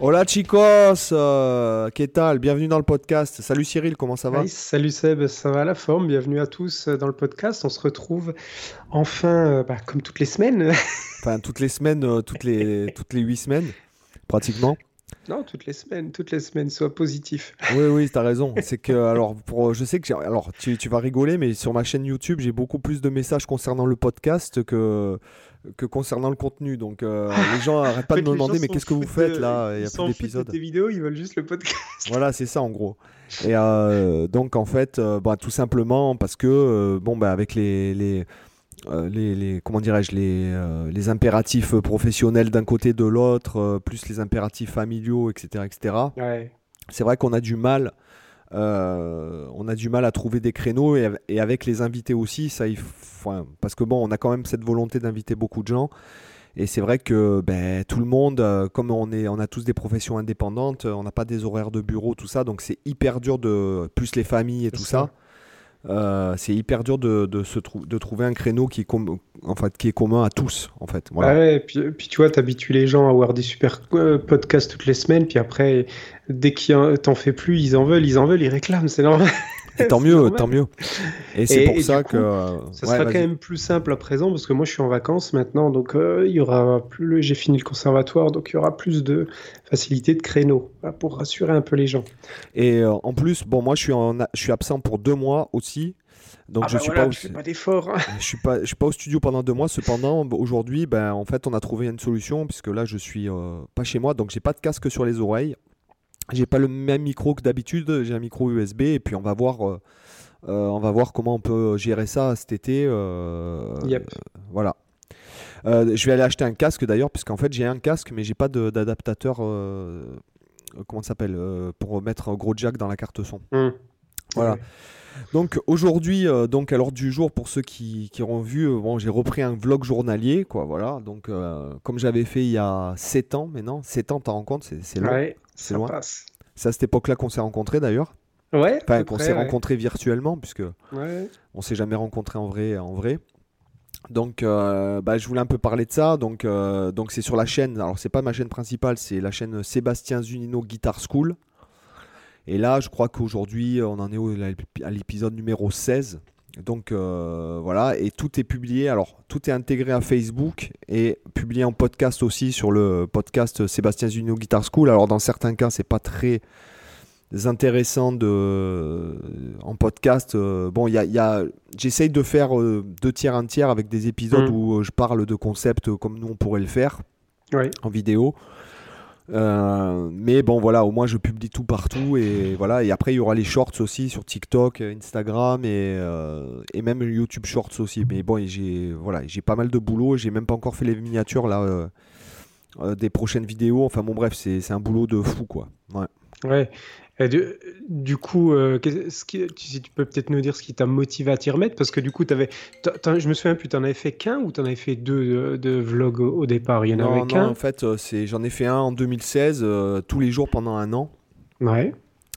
Hola chicos, euh, ¿qué tal? Bienvenue dans le podcast. Salut Cyril, comment ça va? Oui, salut Seb, ça va la forme? Bienvenue à tous euh, dans le podcast. On se retrouve enfin, euh, bah, comme toutes les semaines. Enfin, toutes les semaines, euh, toutes les, toutes les huit semaines, pratiquement. Non, toutes les semaines, toutes les semaines, sois positif. Oui, oui, t'as raison. C'est que, alors, pour, je sais que, alors, tu, tu vas rigoler, mais sur ma chaîne YouTube, j'ai beaucoup plus de messages concernant le podcast que, que concernant le contenu. Donc, euh, les gens arrêtent pas En de me demander, mais qu'est-ce que vous faites de- là? Il y a plus d'épisodes. tes vidéos, ils veulent juste le podcast. Voilà, c'est ça en gros. Et euh, donc en fait, euh, bah, tout simplement parce que bon bah avec les les, les, les- comment dirais-je les les impératifs professionnels d'un côté de l'autre, plus les impératifs familiaux, etc., etc. Ouais. C'est vrai qu'on a du mal. Euh, on a du mal à trouver des créneaux et, av- et avec les invités aussi, ça, il faut- enfin, parce que bon, on a quand même cette volonté d'inviter beaucoup de gens. Et c'est vrai que ben, tout le monde, euh, comme on, est, on a tous des professions indépendantes, on n'a pas des horaires de bureau, tout ça, donc c'est hyper dur de, plus les familles et tout ça. ça, euh, c'est hyper dur de, de, se trou- de trouver un créneau qui est, en fait, qui est commun à tous, en fait. Ah ouais, et puis, puis tu vois, t'habitues les gens à avoir des super euh, podcasts toutes les semaines, puis après, dès qu'ils en- t'en fais plus, ils en veulent, ils en veulent, ils réclament, c'est normal. Et tant mieux, normal. tant mieux. Et c'est pour et ça coup, que... euh, Ça ouais, sera quand même plus simple à présent parce que moi je suis en vacances maintenant, donc euh, il y aura plus, j'ai fini le conservatoire, donc il y aura plus de facilité de créneaux pour rassurer un peu les gens. Et euh, en plus, bon, moi, je suis, en, je suis absent pour deux mois aussi. Donc, Ah je bah suis voilà, pas, au, tu fais pas d'efforts. je suis pas, je suis pas au studio pendant deux mois. Cependant, b- aujourd'hui, ben, en fait, on a trouvé une solution puisque là, je suis euh, pas chez moi, donc j'ai pas de casque sur les oreilles. J'ai pas le même micro que d'habitude. J'ai un micro USB et puis on va voir, euh, euh, on va voir comment on peut gérer ça cet été. euh, Yep. Voilà. Euh, je vais aller acheter un casque d'ailleurs, puisqu'en fait j'ai un casque, mais j'ai pas d'adaptateur. euh, comment ça s'appelle euh, Pour mettre un gros jack dans la carte son. Hum. Voilà. Donc aujourd'hui, euh, donc à l'ordre du jour, pour ceux qui, qui auront vu, euh, bon, j'ai repris un vlog journalier, quoi, voilà. Donc euh, comme j'avais fait il y a 7 ans maintenant, 7 ans, t'en rends compte, c'est. Ouais, c'est ça loin. C'est à cette époque-là qu'on s'est rencontrés d'ailleurs. Ouais, Enfin, qu'on s'est ouais. rencontrés virtuellement, puisque Ouais. on s'est jamais rencontrés en vrai, en vrai. Donc, euh, bah, je voulais un peu parler de ça. Donc, euh, donc c'est sur la chaîne. Alors, c'est pas ma chaîne principale, c'est la chaîne Sébastien Zunino Guitar School. Et là, je crois qu'aujourd'hui, on en est à l'épisode numéro 16. Donc euh, voilà, et tout est publié. Alors, tout est intégré à Facebook et publié en podcast aussi sur le podcast Sébastien Zunino Guitar School. Alors, dans certains cas, c'est pas très intéressant de en podcast. euh, bon, il y a, il y a- j'essaye de faire euh, deux tiers un tiers avec des épisodes Mm. où je parle de concepts comme nous on pourrait le faire en vidéo. Euh, mais bon voilà, au moins je publie tout partout et voilà. Et après il y aura les shorts aussi sur TikTok, Instagram et, euh, même YouTube Shorts aussi. Mais bon, j'ai voilà, pas mal de boulot. J'ai même pas encore fait les miniatures là euh, des prochaines vidéos. Enfin bon bref, c'est un boulot de fou quoi. Ouais. Ouais. Et du, du coup, euh, qui, si tu peux peut-être nous dire ce qui t'a motivé à t'y remettre Parce que du coup, avais, je me souviens plus, t'en avais fait qu'un ou t'en avais fait deux de, de vlogs au, au départ? Il y en Non, avait qu'un? en fait, euh, j'en ai fait un en 2016, euh, tous les jours pendant un an. Ouais.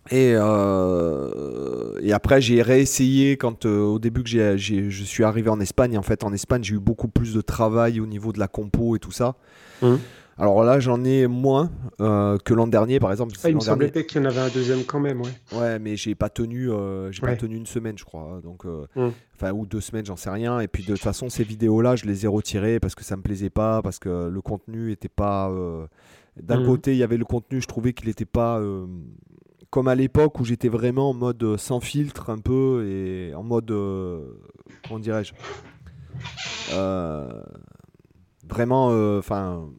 Et, euh, et après, j'ai réessayé quand euh, au début que je suis arrivé en Espagne. En fait, en Espagne, j'ai eu beaucoup plus de travail au niveau de la compo et tout ça. Mhm. Alors là, j'en ai moins euh, que l'an dernier, par exemple. Ah, il me semblait dernier- qu'il y en avait un deuxième quand même, ouais. Ouais, mais j'ai pas tenu, euh, j'ai pas tenu une semaine, je crois. Donc, euh, Mm. enfin, ou deux semaines, j'en sais rien. Et puis de toute façon, ces vidéos-là, je les ai retirées parce que ça me plaisait pas, parce que le contenu était pas. D'un Mm. côté, il y avait le contenu, je trouvais qu'il était pas comme à l'époque où j'étais vraiment en mode sans filtre un peu et en mode comment dirais-je vraiment, enfin.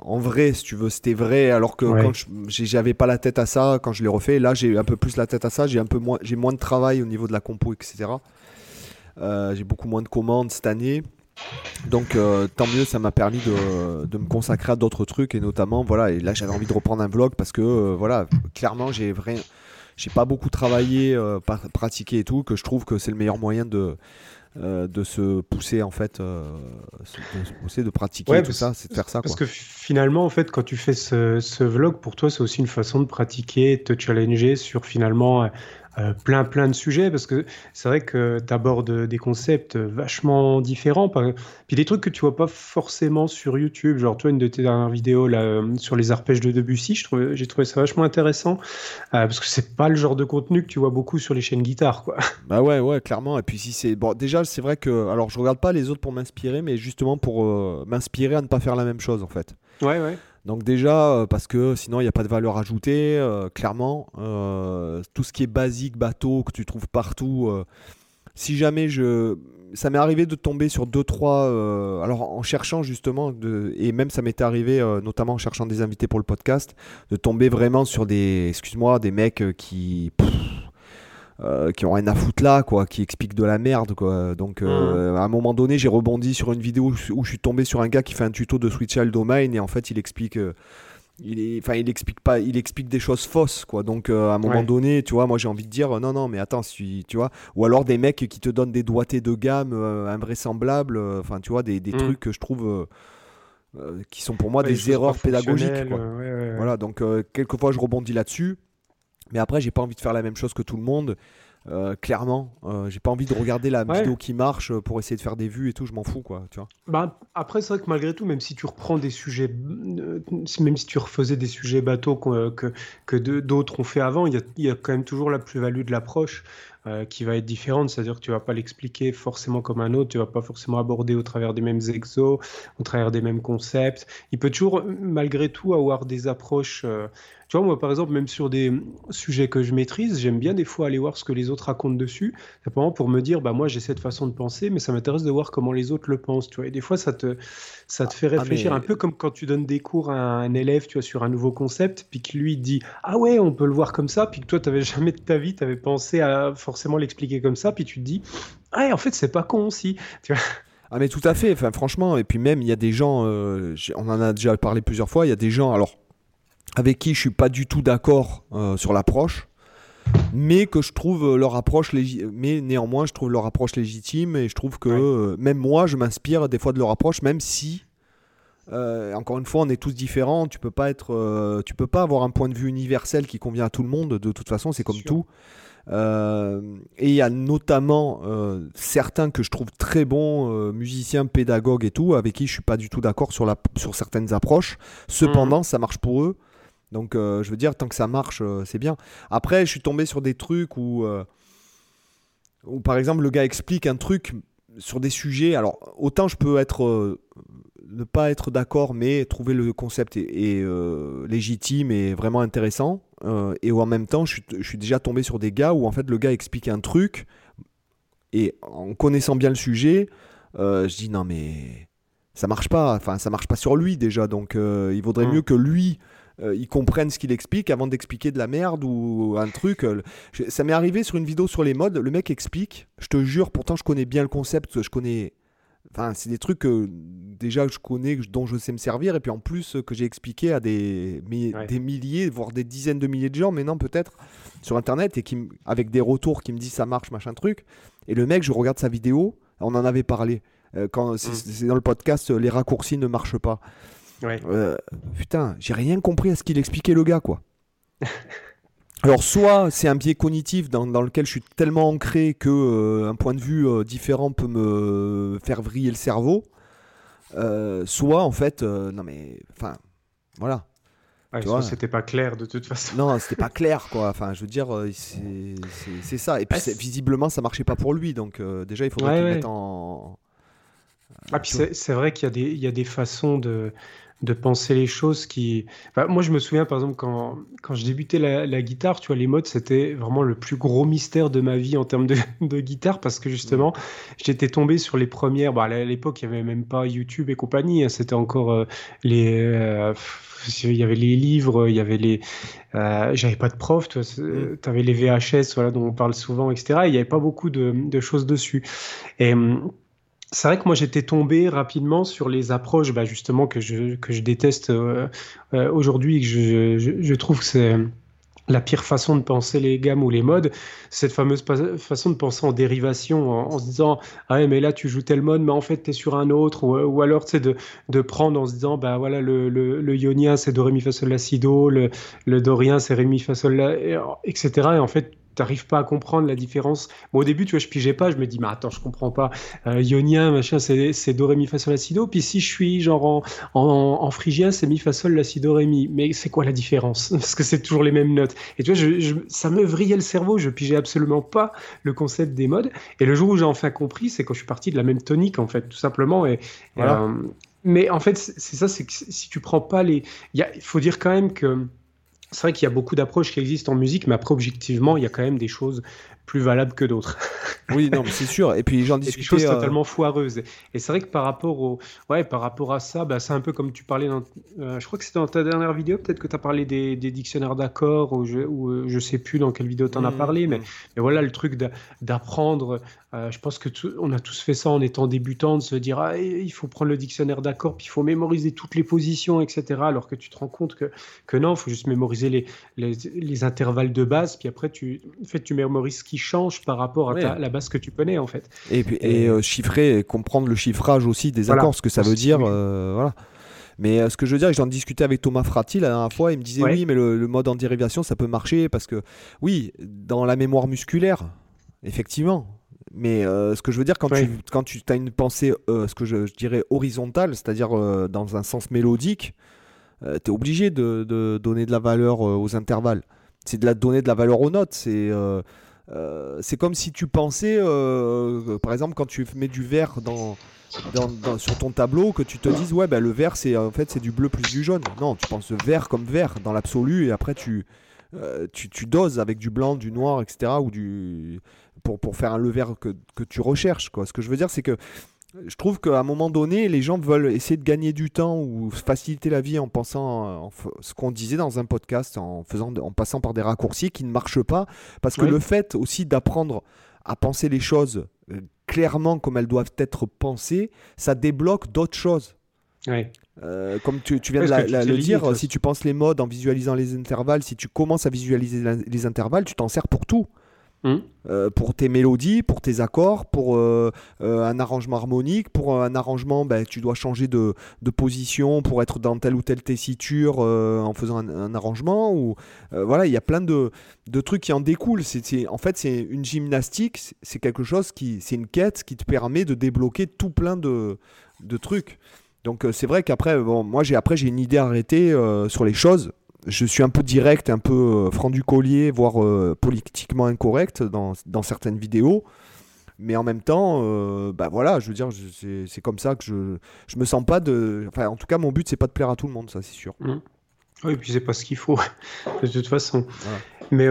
En vrai, si tu veux, c'était vrai. Alors que Ouais. quand j'avais pas la tête à ça, quand je l'ai refait, là j'ai un peu plus la tête à ça. J'ai un peu moins, j'ai moins de travail au niveau de la compo, etc. Euh, j'ai beaucoup moins de commandes cette année. Donc euh, tant mieux, ça m'a permis de, de me consacrer à d'autres trucs et notamment voilà. Et là j'avais envie de reprendre un vlog parce que euh, voilà, clairement j'ai vrai, j'ai pas beaucoup travaillé, pratiqué et tout, que je trouve que c'est le meilleur moyen de euh, de se pousser en fait, euh, de se pousser, de pratiquer tout ça, c'est de faire ça. Parce que finalement, en fait, quand tu fais ce, ce vlog, pour toi, c'est aussi une façon de pratiquer, de te challenger sur finalement plein plein de sujets parce que c'est vrai que tu abordes des concepts vachement différents puis des trucs que tu vois pas forcément sur YouTube. Genre toi une de tes dernières vidéos là euh, sur les arpèges de Debussy j'ai trouvé ça vachement intéressant euh, parce que c'est pas le genre de contenu que tu vois beaucoup sur les chaînes guitare quoi. Bah ouais ouais clairement. Et puis si c'est bon déjà c'est vrai que alors je regarde pas les autres pour m'inspirer mais justement pour m'inspirer à ne pas faire la même chose en fait. Ouais ouais donc déjà, euh, parce que sinon il n'y a pas de valeur ajoutée, euh, clairement. Euh, tout ce qui est basique, bateau, que tu trouves partout. si jamais je... Ça m'est arrivé de tomber sur deux, trois... alors en cherchant justement, et même ça m'était arrivé, notamment en cherchant des invités pour le podcast, de tomber vraiment sur des, excuse-moi, des mecs qui... Euh, qui ont rien à foutre là, quoi, qui expliquent de la merde, quoi. Donc, euh, mmh. à un moment donné, j'ai rebondi sur une vidéo où je suis tombé sur un gars qui fait un tuto de Switch Child Domain et en fait, il explique. Euh, il enfin, il explique pas, il explique des choses fausses, quoi. Donc, à un moment donné, tu vois, moi, j'ai envie de dire, non, non, mais attends, si, tu vois, ou alors des mecs qui te donnent des doigtés de gamme invraisemblables, enfin, tu vois, des, des mmh. trucs que je trouve. qui sont pour moi des erreurs pédagogiques. Quoi. voilà, donc quelquefois je rebondis là-dessus. Mais après, j'ai pas envie de faire la même chose que tout le monde. Euh, clairement, euh, j'ai pas envie de regarder la vidéo qui marche euh, pour essayer de faire des vues et tout, je m'en fous quoi, tu vois. Bah, après, c'est vrai que malgré tout, même si tu reprends des sujets, même si tu refaisais des sujets bateaux que, que, d'autres ont fait avant, il y a, y a, quand même toujours la plus-value de l'approche. Euh, qui va être différente, c'est-à-dire que tu vas pas l'expliquer forcément comme un autre, tu vas pas forcément aborder au travers des mêmes exos, au travers des mêmes concepts. Il peut toujours, malgré tout, avoir des approches. Tu vois, moi, par exemple, même sur des sujets que je maîtrise, j'aime bien des fois aller voir ce que les autres racontent dessus, simplement pour me dire, bah moi, j'ai cette façon de penser, mais ça m'intéresse de voir comment les autres le pensent, tu vois. Et des fois, ça te, ça te fait ah, réfléchir un peu comme quand tu donnes des cours à un élève, tu vois, sur un nouveau concept, puis que lui dit ah ouais, on peut le voir comme ça, puis que toi, tu n'avais jamais de ta vie, tu avais pensé à forcément l'expliquer comme ça, puis tu te dis ah en fait, c'est pas con aussi, tu vois? Ah mais tout à fait, enfin franchement, et puis même il y a des gens, euh, on en a déjà parlé plusieurs fois, il y a des gens alors avec qui je suis pas du tout d'accord euh, sur l'approche, mais que je trouve leur approche mais néanmoins je trouve leur approche légitime et je trouve que euh, même moi je m'inspire des fois de leur approche même si euh, encore une fois on est tous différents. Tu peux pas être euh, tu peux pas avoir un point de vue universel qui convient à tout le monde de toute façon c'est comme tout. Et il y a notamment certains que je trouve très bons musiciens pédagogues et tout avec qui je suis pas du tout d'accord sur, la, sur certaines approches. Cependant mmh. ça marche pour eux donc, euh, je veux dire, tant que ça marche, euh, c'est bien. Après, je suis tombé sur des trucs où, euh, où, par exemple, le gars explique un truc sur des sujets. Alors, autant je peux être ne pas être d'accord, mais trouver le concept est, légitime et vraiment intéressant. et en même temps, je suis, je suis, déjà tombé sur des gars où en fait le gars explique un truc et en connaissant bien le sujet, je dis non mais ça marche pas. Enfin, ça marche pas sur lui déjà. Donc, il vaudrait mmh. mieux que lui euh, ils comprennent ce qu'il explique avant d'expliquer de la merde ou un truc. Euh, ça m'est arrivé sur une vidéo sur les modes, le mec explique, je te jure, pourtant je connais bien le concept, je connais... Enfin, c'est des trucs que déjà je connais, dont je sais me servir, et puis en plus que j'ai expliqué à des, des milliers, voire des dizaines de milliers de gens, maintenant peut-être, sur Internet, et qui, avec des retours qui me disent ça marche, machin truc. Et le mec, je regarde sa vidéo, on en avait parlé. Euh, quand c'est mmh. dans le podcast, les raccourcis ne marchent pas. Euh, putain, j'ai rien compris à ce qu'il expliquait le gars, quoi. Alors, soit c'est un biais cognitif dans, lequel je suis tellement ancré que euh, un point de vue euh, différent peut me faire vriller le cerveau, soit en fait, non mais, enfin, voilà. c'était pas clair de toute façon. Non, c'était pas clair quoi. Enfin, je veux dire, c'est ça. Et puis visiblement, ça marchait pas pour lui. Donc déjà, il faudrait qu'il mette en. Ah, puis c'est vrai qu'il y, y, a des façons de, de penser les choses qui. moi, je me souviens, par exemple, quand, quand je débutais la, guitare, tu vois, les modes, c'était vraiment le plus gros mystère de ma vie en termes de, de guitare, parce que justement, mm. j'étais tombé sur les premières. Bah, à l'époque, il n'y avait même pas YouTube et compagnie. Hein, c'était encore euh, les. Euh, il y avait les livres, il y avait les. Euh, j'avais pas de prof, tu mm. avais les VHS, voilà, dont on parle souvent, etc. il n'y avait pas beaucoup de, de choses dessus. Et hum, c'est vrai que moi j'étais tombé rapidement sur les approches bah, justement que je, que je déteste euh, euh, aujourd'hui que je, trouve que c'est la pire façon de penser les gammes ou les modes, cette fameuse façon de penser en dérivation, en, se disant ah mais là tu joues tel mode, mais en fait tu es sur un autre, ou, alors sais de, de, prendre en se disant bah voilà le, le, le ionien c'est do ré mi fa sol la si do, le, le dorien c'est ré mi fa sol la, etc. Et en fait t'arrives pas à comprendre la différence. Moi, au début, tu vois, je pigeais pas, je me dis, mais attends, je comprends pas. Euh, ionien, machin, c'est do, ré, mi, fa, sol, la, si, do. Puis si je suis genre en, en, phrygien, c'est mi, fa, sol, la, si, do, ré, mi. Mais c'est quoi la différence? Parce que c'est toujours les mêmes notes. Et tu vois, je, ça me vrillait le cerveau, je pigeais absolument pas le concept des modes. Et le jour où j'ai enfin compris, c'est quand je suis parti de la même tonique, en fait, tout simplement. Et, voilà. Euh, mais en fait, c'est ça, c'est que si tu prends pas les. Il faut dire quand même que c'est vrai qu'il y a beaucoup d'approches qui existent en musique, mais après, objectivement, il y a quand même des choses plus valables que d'autres. oui, non, c'est sûr. Et puis j'en discutais. Des choses euh, totalement foireuses. Et c'est vrai que par rapport, au... ouais, par rapport à ça, bah, c'est un peu comme tu parlais dans. Euh, je crois que c'était dans ta dernière vidéo, peut-être que tu as parlé des, dictionnaires d'accords, ou je, ou euh, je sais plus dans quelle vidéo tu en as mmh, parlé, mais, mmh. mais, voilà, le truc d'apprendre. je pense que on a tous fait ça en étant débutant, de se dire ah, il faut prendre le dictionnaire d'accords, puis il faut mémoriser toutes les positions, etc. Alors que tu te rends compte que, que non, il faut juste mémoriser les, les, les, intervalles de base, puis après, tu, en fait, tu mémorises ce qui change par rapport à la base que tu connais en fait. Et, puis, et, euh, chiffrer, et comprendre le chiffrage aussi des accords, ce que ça veut dire. Euh, voilà. Mais euh, ce que je veux dire, j'en discutais avec Thomas Frati la dernière fois, il me disait oui, mais le, mode en dérivation, ça peut marcher parce que, oui, dans la mémoire musculaire, effectivement. Mais ce que je veux dire, quand tu, quand tu as une pensée, ce que je, dirais horizontale, c'est-à-dire dans un sens mélodique, tu es obligé de, de, donner de la valeur aux intervalles. C'est de la donner de la valeur aux notes. C'est euh, c'est comme si tu pensais, euh, par exemple, quand tu mets du vert dans, sur ton tableau, que tu te dises, ouais, ben, le vert, c'est en fait c'est du bleu plus du jaune. Non, tu penses vert comme vert dans l'absolu, et après tu, euh, tu, tu, doses avec du blanc, du noir, etc. Ou du, pour, pour faire un le vert que, que tu recherches. Quoi. Ce que je veux dire, c'est que je trouve qu'à un moment donné, les gens veulent essayer de gagner du temps ou faciliter la vie en pensant en ce qu'on disait dans un podcast, en, faisant, en passant par des raccourcis qui ne marchent pas. Parce que le fait aussi d'apprendre à penser les choses euh, clairement comme elles doivent être pensées, ça débloque d'autres choses. Euh, comme tu, viens de le dire, si tu penses les modes en visualisant les intervalles, si tu commences à visualiser les intervalles, tu t'en sers pour tout. Mmh. Euh, pour tes mélodies, pour tes accords, pour euh, euh, un arrangement harmonique, pour un arrangement, ben, tu dois changer de, position pour être dans telle ou telle tessiture en faisant un, arrangement. Ou voilà, il y a plein de, trucs qui en découlent. En fait, c'est une gymnastique, c'est quelque chose qui, c'est une quête qui te permet de débloquer tout plein de, trucs. Donc c'est vrai qu'après, bon, moi j'ai j'ai une idée arrêtée sur les choses je suis un peu direct, un peu euh, franc du collier, voire euh, politiquement incorrect dans, dans, certaines vidéos. Mais en même temps, euh, bah voilà, je veux dire, c'est comme ça que je, je me sens pas de. Enfin, en tout cas, mon but, c'est pas de plaire à tout le monde, ça, c'est sûr. Mmh. Oui, et puis c'est pas ce qu'il faut, de toute façon. Mais,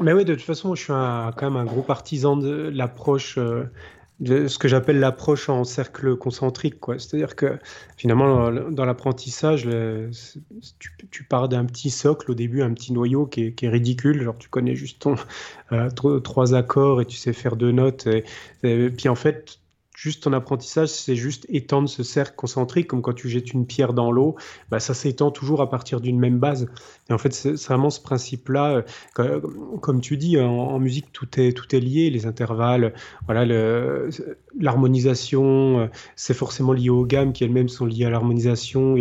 mais oui, de toute façon, je suis quand même un gros partisan de l'approche ce que j'appelle l'approche en cercle concentrique. C'est-à-dire que finalement, dans l'apprentissage, tu, pars d'un petit socle au début, un petit noyau qui est, ridicule. Genre, tu connais juste euh, trois accords et tu sais faire deux notes. et puis en fait, juste ton apprentissage, c'est juste étendre ce cercle concentrique, comme quand tu jettes une pierre dans l'eau, bah, ça s'étend toujours à partir d'une même base. Et en fait, c'est vraiment ce principe-là. Euh, comme tu dis, en, musique, tout est, tout est lié, les intervalles, voilà, l'harmonisation, euh, c'est forcément lié aux gammes qui elles-mêmes sont liées à l'harmonisation.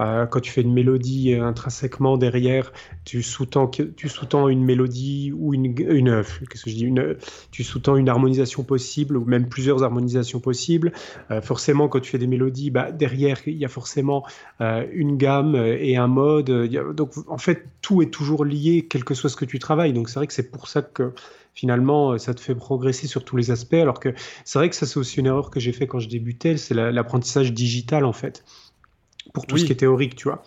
Euh, quand tu fais une mélodie intrinsèquement derrière, tu sous-tends, sous-tends une mélodie ou une, une que je dis, une, tu sous-tends une harmonisation possible ou même plusieurs harmonisations possibles. forcément, quand tu fais des mélodies, bah, derrière, il y a forcément une gamme et un mode. donc, en fait, tout est toujours lié, quel que soit ce que tu travailles. Donc c'est vrai que c'est pour ça que finalement, ça te fait progresser sur tous les aspects. Alors que c'est vrai que ça, c'est aussi une erreur que j'ai fait quand je débutais, c'est l'apprentissage digital en fait pour tout ce qui est théorique, tu vois.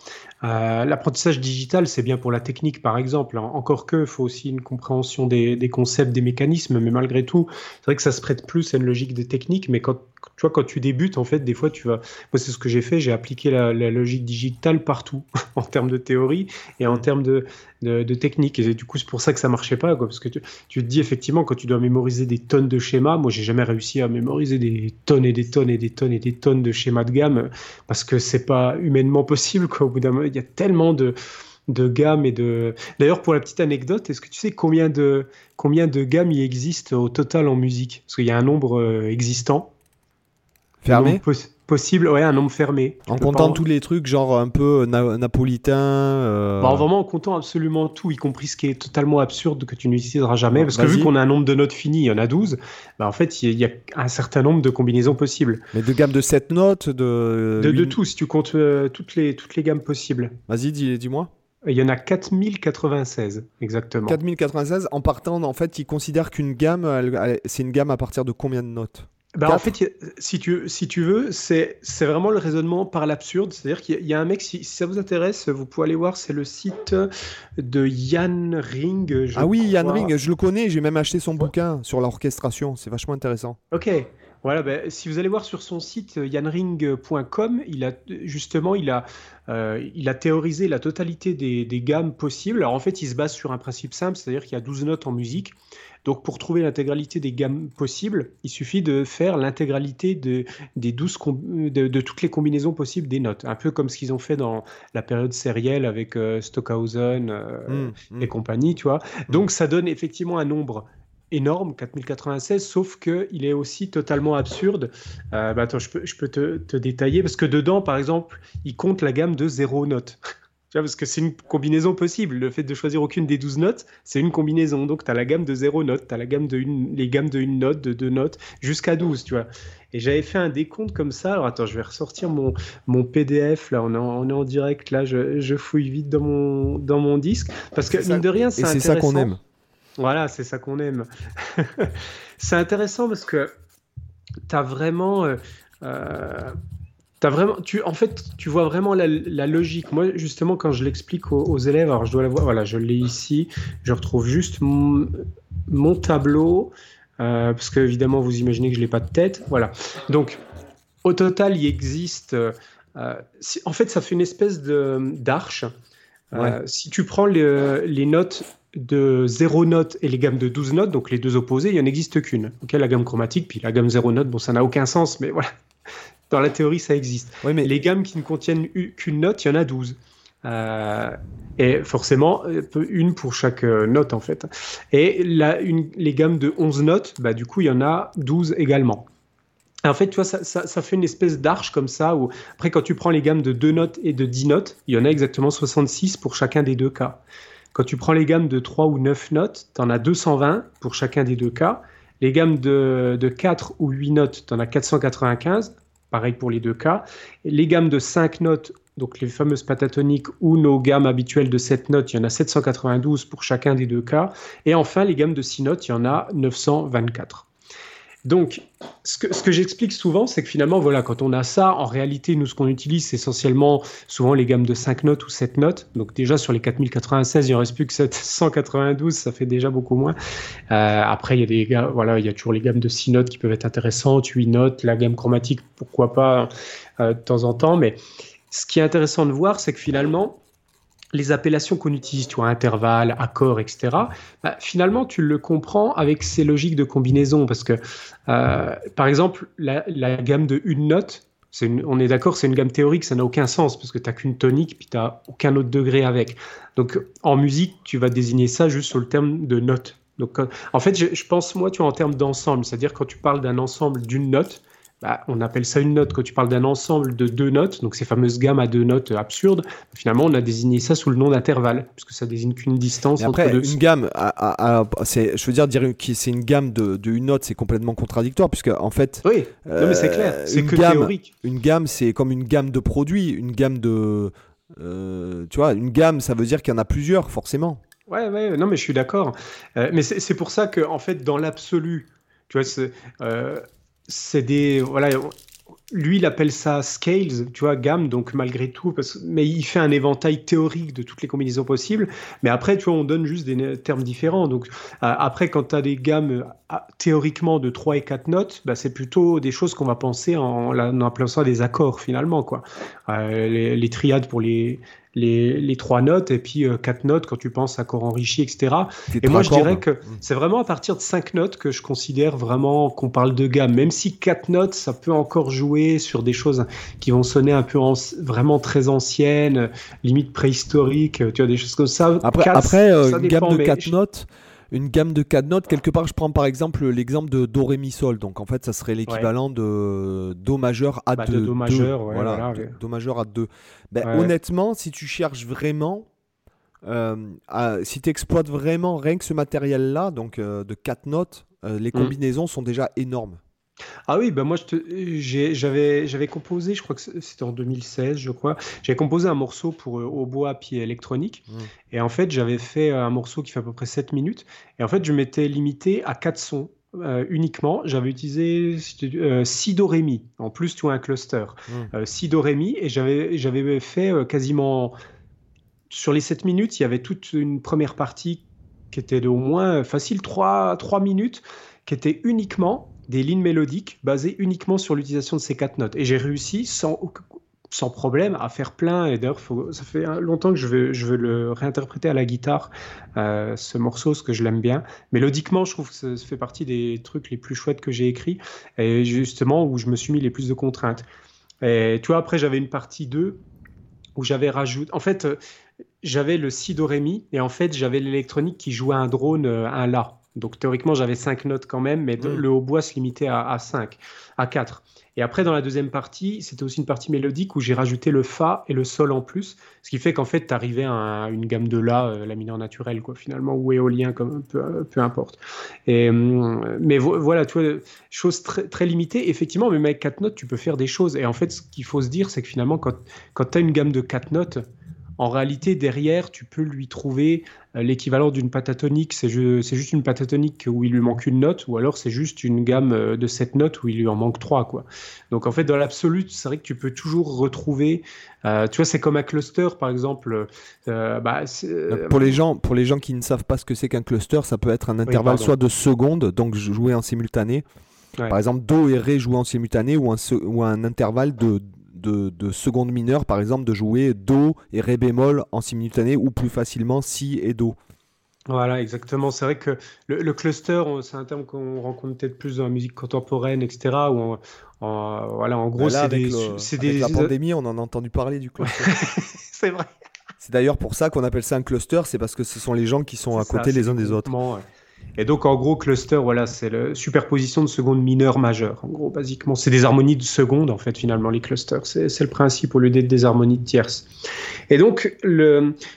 Euh, l'apprentissage digital, c'est bien pour la technique, par exemple. Encore que, il faut aussi une compréhension des, des, concepts, des mécanismes, mais malgré tout, c'est vrai que ça se prête plus à une logique des techniques. Mais quand, tu vois, quand tu débutes, en fait, des fois, tu vas. Moi, c'est ce que j'ai fait. J'ai appliqué la, logique digitale partout, en termes de théorie et en termes de, de, technique. Et du coup, c'est pour ça que ça marchait pas, quoi, parce que tu, tu, te dis effectivement, quand tu dois mémoriser des tonnes de schémas, moi, j'ai jamais réussi à mémoriser des tonnes et des tonnes et des tonnes et des tonnes de schémas de gamme, parce que c'est pas humainement possible, quoi. Au bout d'un moment, y a tellement de de gammes et de. D'ailleurs, pour la petite anecdote, est-ce que tu sais combien de, combien de gammes il existe au total en musique? Parce qu'il y a un nombre euh, existant. Fermé? Possible, ouais, un nombre fermé. en comptant tous les trucs, genre un peu napolitain. Euh... Bah, vraiment en comptant absolument tout, y compris ce qui est totalement absurde que tu n'utiliseras jamais. parce que vu qu'on a un nombre de notes fini, il y en a 12, bah, en fait, il y, a un certain nombre de combinaisons possibles. Mais de gammes de 7 notes De, de, tout, si tu comptes euh, toutes, les, toutes les gammes possibles. Vas-y, dis-moi. il y en a 4096, exactement. 4096, en partant, en fait, ils considèrent qu'une gamme, c'est une gamme à partir de combien de notes? Bah, en fait, si tu, si tu veux, c'est vraiment le raisonnement par l'absurde. C'est-à-dire qu'il y, a un mec, si, ça vous intéresse, vous pouvez aller voir, c'est le site de Yann Ring. ah oui, Yann Ring, je le connais, j'ai même acheté son bouquin sur l'orchestration, c'est vachement intéressant. Ok, voilà, ben, si vous allez voir sur son site yanring.com, il a justement il a, euh, il a théorisé la totalité des, des, gammes possibles. Alors en fait, il se base sur un principe simple, c'est-à-dire qu'il y a 12 notes en musique. Donc pour trouver l'intégralité des gammes possibles, il suffit de faire l'intégralité de, des 12 de, toutes les combinaisons possibles des notes. Un peu comme ce qu'ils ont fait dans la période sérielle avec euh, Stockhausen euh, mmh, mmh. et compagnie, tu vois. Mmh. Donc ça donne effectivement un nombre énorme, 4096, sauf qu'il est aussi totalement absurde. Euh, bah attends, je peux, je peux te, te, détailler, parce que dedans, par exemple, il compte la gamme de zéro note parce que c'est une combinaison possible. Le fait de choisir aucune des 12 notes, c'est une combinaison. Donc, tu as la gamme de 0 notes, tu as la gamme de une, les gammes de 1 note, de 2 notes, jusqu'à 12, tu vois. Et j'avais fait un décompte comme ça. Alors, attends, je vais ressortir mon, mon PDF. Là, on est, en, on est en direct. Là, je, je, fouille vite dans mon, dans mon disque. Parce que, mine de rien, c'est c'est ça qu'on aime. Voilà, c'est ça qu'on aime. c'est intéressant parce que tu as vraiment. Euh, euh vraiment, tu, en fait, tu vois vraiment la, logique. Moi, justement, quand je l'explique aux, élèves, alors je dois la voir, voilà, je l'ai ici, je retrouve juste mon, tableau, euh, parce que évidemment, vous imaginez que je n'ai pas de tête. Voilà. Donc, au total, il existe. Euh, en fait, ça fait une espèce d'arche. Si tu prends les notes de 0 notes et les gammes de 12 notes, donc les deux opposés, il n'y en existe qu'une. ok la gamme chromatique, puis la gamme 0 notes, bon, ça n'a aucun sens, mais voilà, dans la théorie, ça existe. Oui, mais... Les gammes qui ne contiennent qu'une note, il y en a 12. Euh, et forcément, une pour chaque euh, note, en fait. Et la, une, les gammes de 11 notes, bah, du coup, il y en a 12 également. En fait, tu vois, ça, ça, fait une espèce d'arche comme ça, où après, quand tu prends les gammes de 2 notes et de 10 notes, il y en a exactement 66 pour chacun des deux cas. Quand tu prends les gammes de 3 ou 9 notes, tu en as 220 pour chacun des deux cas. Les gammes de, de 4 ou 8 notes, tu en as 495 pareil pour les deux cas. Les gammes de 5 notes, donc les fameuses pentatoniques ou nos gammes habituelles de 7 notes, il y en a 792 pour chacun des deux cas. Et enfin, les gammes de 6 notes, il y en a 924. Donc, ce que, j'explique souvent, c'est que finalement, voilà, quand on a ça, en réalité, nous, ce qu'on utilise, c'est essentiellement souvent les gammes de 5 notes ou 7 notes. Donc, déjà, sur les 4096, il ne reste plus que 792, ça fait déjà beaucoup moins. Euh, après, il y, a des, voilà, il y a toujours les gammes de 6 notes qui peuvent être intéressantes, 8 notes, la gamme chromatique, pourquoi pas, euh, de temps en temps. Mais ce qui est intéressant de voir, c'est que finalement, les appellations qu'on utilise, tu vois, intervalle, accord, etc., bah, finalement, tu le comprends avec ces logiques de combinaison. Parce que, par exemple, la, gamme de une note, on est d'accord, c'est une gamme théorique, ça n'a aucun sens, parce que tu n'as qu'une tonique, puis tu n'as aucun autre degré avec. Donc, en musique, tu vas désigner ça juste sur le terme de note. Donc, en fait, je, je pense, moi, tu vois, en termes d'ensemble, c'est-à-dire quand tu parles d'un ensemble d'une note, bah, on appelle ça une note. Quand tu parles d'un ensemble de deux notes, donc ces fameuses gammes à deux notes absurdes, finalement, on a désigné ça sous le nom d'intervalle, puisque ça désigne qu'une distance après, entre deux. Une gamme, je veux dire, dire que c'est une gamme de, une note, c'est complètement contradictoire, puisque en fait. Oui, mais c'est clair, euh, c'est que gamme, théorique. Une gamme, c'est comme une gamme de produits, une gamme de. Euh, tu vois, une gamme, ça veut dire qu'il y en a plusieurs, forcément. Ouais, ouais, non, mais je suis d'accord. Euh, mais c'est pour ça que, en fait, dans l'absolu, tu vois, c'est des voilà lui il appelle ça scales tu vois gamme donc malgré tout parce, mais il fait un éventail théorique de toutes les combinaisons possibles. Mais après tu vois on donne juste des termes différents. Donc euh, après quand tu as des gammes euh, théoriquement de 3 et 4 notes bah, c'est plutôt des choses qu'on va penser en, en appelant ça des accords finalement quoi. Euh, les, les, triades pour les les, les trois notes et puis euh, quatre notes quand tu penses à corps enrichi, etc. Et moi, je dirais que c'est vraiment à partir de 5 notes que je considère vraiment qu'on parle de gamme. Même si 4 notes, ça peut encore jouer sur des choses qui vont sonner un peu anci- vraiment très anciennes, limite préhistoriques, tu vois, des choses comme ça. Après, Quatre, après euh, ça une dépend, gamme de mais 4 je- notes, une gamme de 4 notes, quelque part, je prends par exemple l'exemple de Do, Ré, Mi, Sol. Donc en fait, ça serait l'équivalent de Do majeur à Bah, 2. de Do majeur, ouais, voilà, do, majeur à 2. Ben, Ouais. Honnêtement, si tu cherches vraiment, euh, à- si tu exploites vraiment rien que ce matériel-là, donc euh, de 4 notes, euh, les Mm. combinaisons sont déjà énormes. Ah oui, bah moi j'avais j'avais composé, je crois que c'était en 2016, je crois. J'avais composé un morceau pour euh, hautbois pied électronique. Mm. Et en fait, j'avais fait euh, un morceau qui fait à peu près 7 minutes. Et en fait, je m'étais limité à 4 sons euh, uniquement. J'avais utilisé euh, si do ré mi. En plus, tu as un cluster. Mm. Euh, si do ré mi. Et j'avais j'avais fait quasiment sur les 7 minutes, il y avait toute une première partie qui était de au moins facile 3, 3 minutes, qui était uniquement des lignes mélodiques basées uniquement sur l'utilisation de ces quatre notes. Et j'ai réussi sans, sans problème à faire plein. Et d'ailleurs, ça fait longtemps que je veux, je veux le réinterpréter à la guitare, euh, ce morceau, parce que je l'aime bien. Mélodiquement, je trouve que ça, ça fait partie des trucs les plus chouettes que j'ai écrits, et justement où je me suis mis les plus de contraintes. Et tu vois, après, j'avais une partie 2 où j'avais rajouté. En fait, euh, j'avais le si do ré mi, et en fait, j'avais l'électronique qui jouait un drone, euh, un la. Donc théoriquement, j'avais 5 notes quand même, mais de- Mm. le hautbois se limitait à, à 5, à 4. Et après, dans la deuxième partie, c'était aussi une partie mélodique où j'ai rajouté le fa et le sol en plus, ce qui fait qu'en fait, tu arrivais à un- une gamme de la, euh, la mineure naturelle, quoi, finalement, ou éolien, comme, peu, peu importe. Et, hum, mais vo- voilà, tu vois, chose très, très limitée. Effectivement, même avec 4 notes, tu peux faire des choses. Et en fait, ce qu'il faut se dire, c'est que finalement, quand, quand tu as une gamme de 4 notes, en réalité, derrière, tu peux lui trouver euh, l'équivalent d'une pentatonique. C'est ju- c'est juste une pentatonique où il lui manque une note, ou alors c'est juste une gamme euh, de 7 notes où il lui en manque 3. Quoi. Donc en fait, dans l'absolu, c'est vrai que tu peux toujours retrouver. euh, tu vois, c'est comme un cluster, par exemple. euh, bah, Pour les, gens, pour les gens qui ne savent pas ce que c'est qu'un cluster, ça peut être un intervalle soit de secondes, donc joué en simultané. Ouais. Par exemple, Do et Ré joués en simultané ou un, ou un intervalle de, de, de secondes mineures, par exemple, de jouer Do et Ré bémol en simultané ou plus facilement Si et Do. Voilà, exactement. C'est vrai que le, le cluster, c'est un terme qu'on rencontre peut-être plus dans la musique contemporaine, etc. Où on- en, voilà, en gros, Bah c'est des, le- des, la pandémie, on en a entendu parler du cluster. c'est vrai. c'est d'ailleurs pour ça qu'on appelle ça un cluster, c'est parce que ce sont les gens qui sont à ça, côté les uns des autres. ouais. Et donc, en gros, cluster, voilà, c'est la superposition de secondes mineures majeures. En gros, basiquement, c'est des harmonies de secondes, en fait, finalement, les clusters. C'est le principe au lieu d'être des harmonies de tierces. Et donc,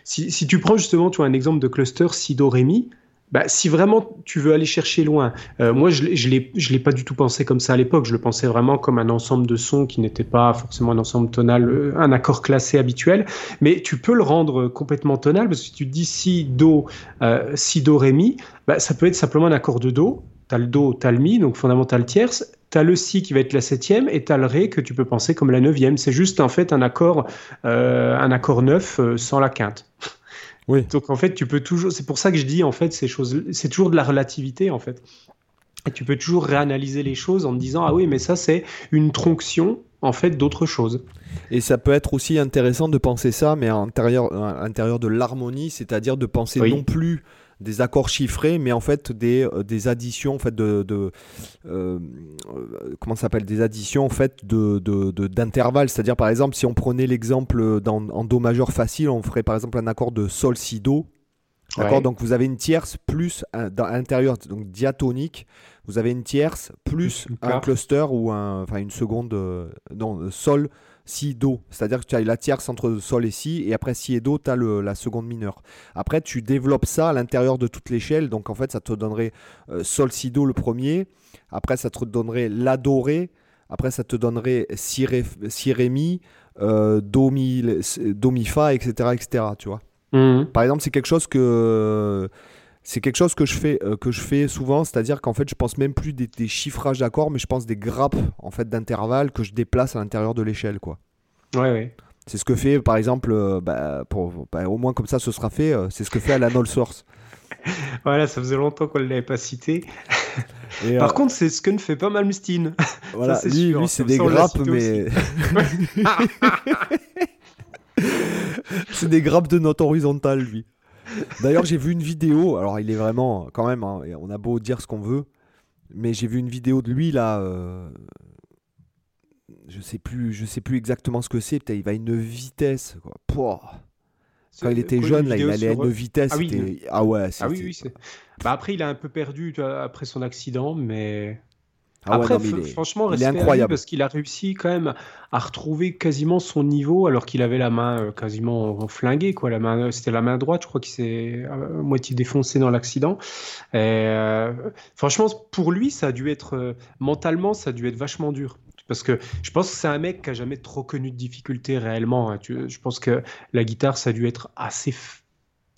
si tu prends justement tu vois, un exemple de cluster si do ré mi, bah, si vraiment tu veux aller chercher loin, euh, moi je je l'ai pas du tout pensé comme ça à l'époque, je le pensais vraiment comme un ensemble de sons qui n'était pas forcément un ensemble tonal, euh, un accord classé habituel, mais tu peux le rendre complètement tonal parce que si tu dis si do, euh, si do ré mi, bah, ça peut être simplement un accord de do, tu as le do, tu as le mi, donc fondamental tierce, tu as le si qui va être la septième et tu as le ré que tu peux penser comme la neuvième, c'est juste en fait un accord, euh, un accord neuf euh, sans la quinte. Oui. Donc en fait, tu peux toujours. C'est pour ça que je dis en fait ces choses. C'est toujours de la relativité en fait. Et tu peux toujours réanalyser les choses en te disant ah oui mais ça c'est une tronction en fait d'autres choses. Et ça peut être aussi intéressant de penser ça, mais à l'intérieur, à l'intérieur de l'harmonie, c'est-à-dire de penser Oui. non plus des accords chiffrés, mais en fait des, euh, des additions, en fait de, de euh, euh, comment s'appelle, des additions en fait de, d'intervalles. C'est-à-dire par exemple, si on prenait l'exemple en do majeur facile, on ferait par exemple un accord de sol si do. D'accord, Ouais. donc vous avez une tierce plus un, dans, à l'intérieur, donc diatonique. Vous avez une tierce plus un cluster ou un, enfin une seconde, euh, non, sol, si, do. C'est-à-dire que tu as la tierce entre sol et si, et après si et do, tu as la seconde mineure. Après, tu développes ça à l'intérieur de toute l'échelle. Donc en fait, ça te donnerait euh, sol, si, do le premier. Après, ça te donnerait la, do, ré. Après, ça te donnerait si, ré, si, ré, mi, euh, do, mi, do, mi, fa, etc., etc. Tu vois. Mhm. Par exemple, c'est quelque chose que c'est quelque chose que je fais euh, que je fais souvent, c'est-à-dire qu'en fait, je pense même plus des, des chiffrages d'accords, mais je pense des grappes en fait d'intervalles que je déplace à l'intérieur de l'échelle, quoi. Ouais ouais. C'est ce que fait, par exemple, euh, bah, pour, bah, au moins comme ça, ce sera fait. euh, c'est ce que fait Alan Allsworth. Voilà, ça faisait longtemps qu'on ne l'avait pas cité. Et, Par euh, contre, c'est ce que ne fait pas Malmsteen. voilà, c'est lui, lui, c'est comme des grappes, mais c'est des grappes de notes horizontales, lui. D'ailleurs, j'ai vu une vidéo. Alors, il est vraiment, quand même, hein, on a beau dire ce qu'on veut, mais j'ai vu une vidéo de lui là. euh, je sais plus, je sais plus exactement ce que c'est. Putain, il va à une vitesse. Quoi. Pouah. Quand il était jeune, une là, il allait à une vitesse. Ah oui, ah ouais, Ah oui, Bah après, il a un peu perdu après son accident, mais. Ah ouais, Après, non, il f- est- franchement, il est respect à lui incroyable. parce qu'il a réussi quand même à retrouver quasiment son niveau alors qu'il avait la main euh, quasiment flinguée, quoi. La main, c'était la main droite, je crois qu'il s'est à moitié défoncé dans l'accident. Euh, franchement, pour lui, ça a dû être euh, mentalement, ça a dû être vachement dur. Parce que je pense que c'est un mec qui a jamais trop connu de difficultés réellement. hein. Je pense que la guitare, ça a dû être assez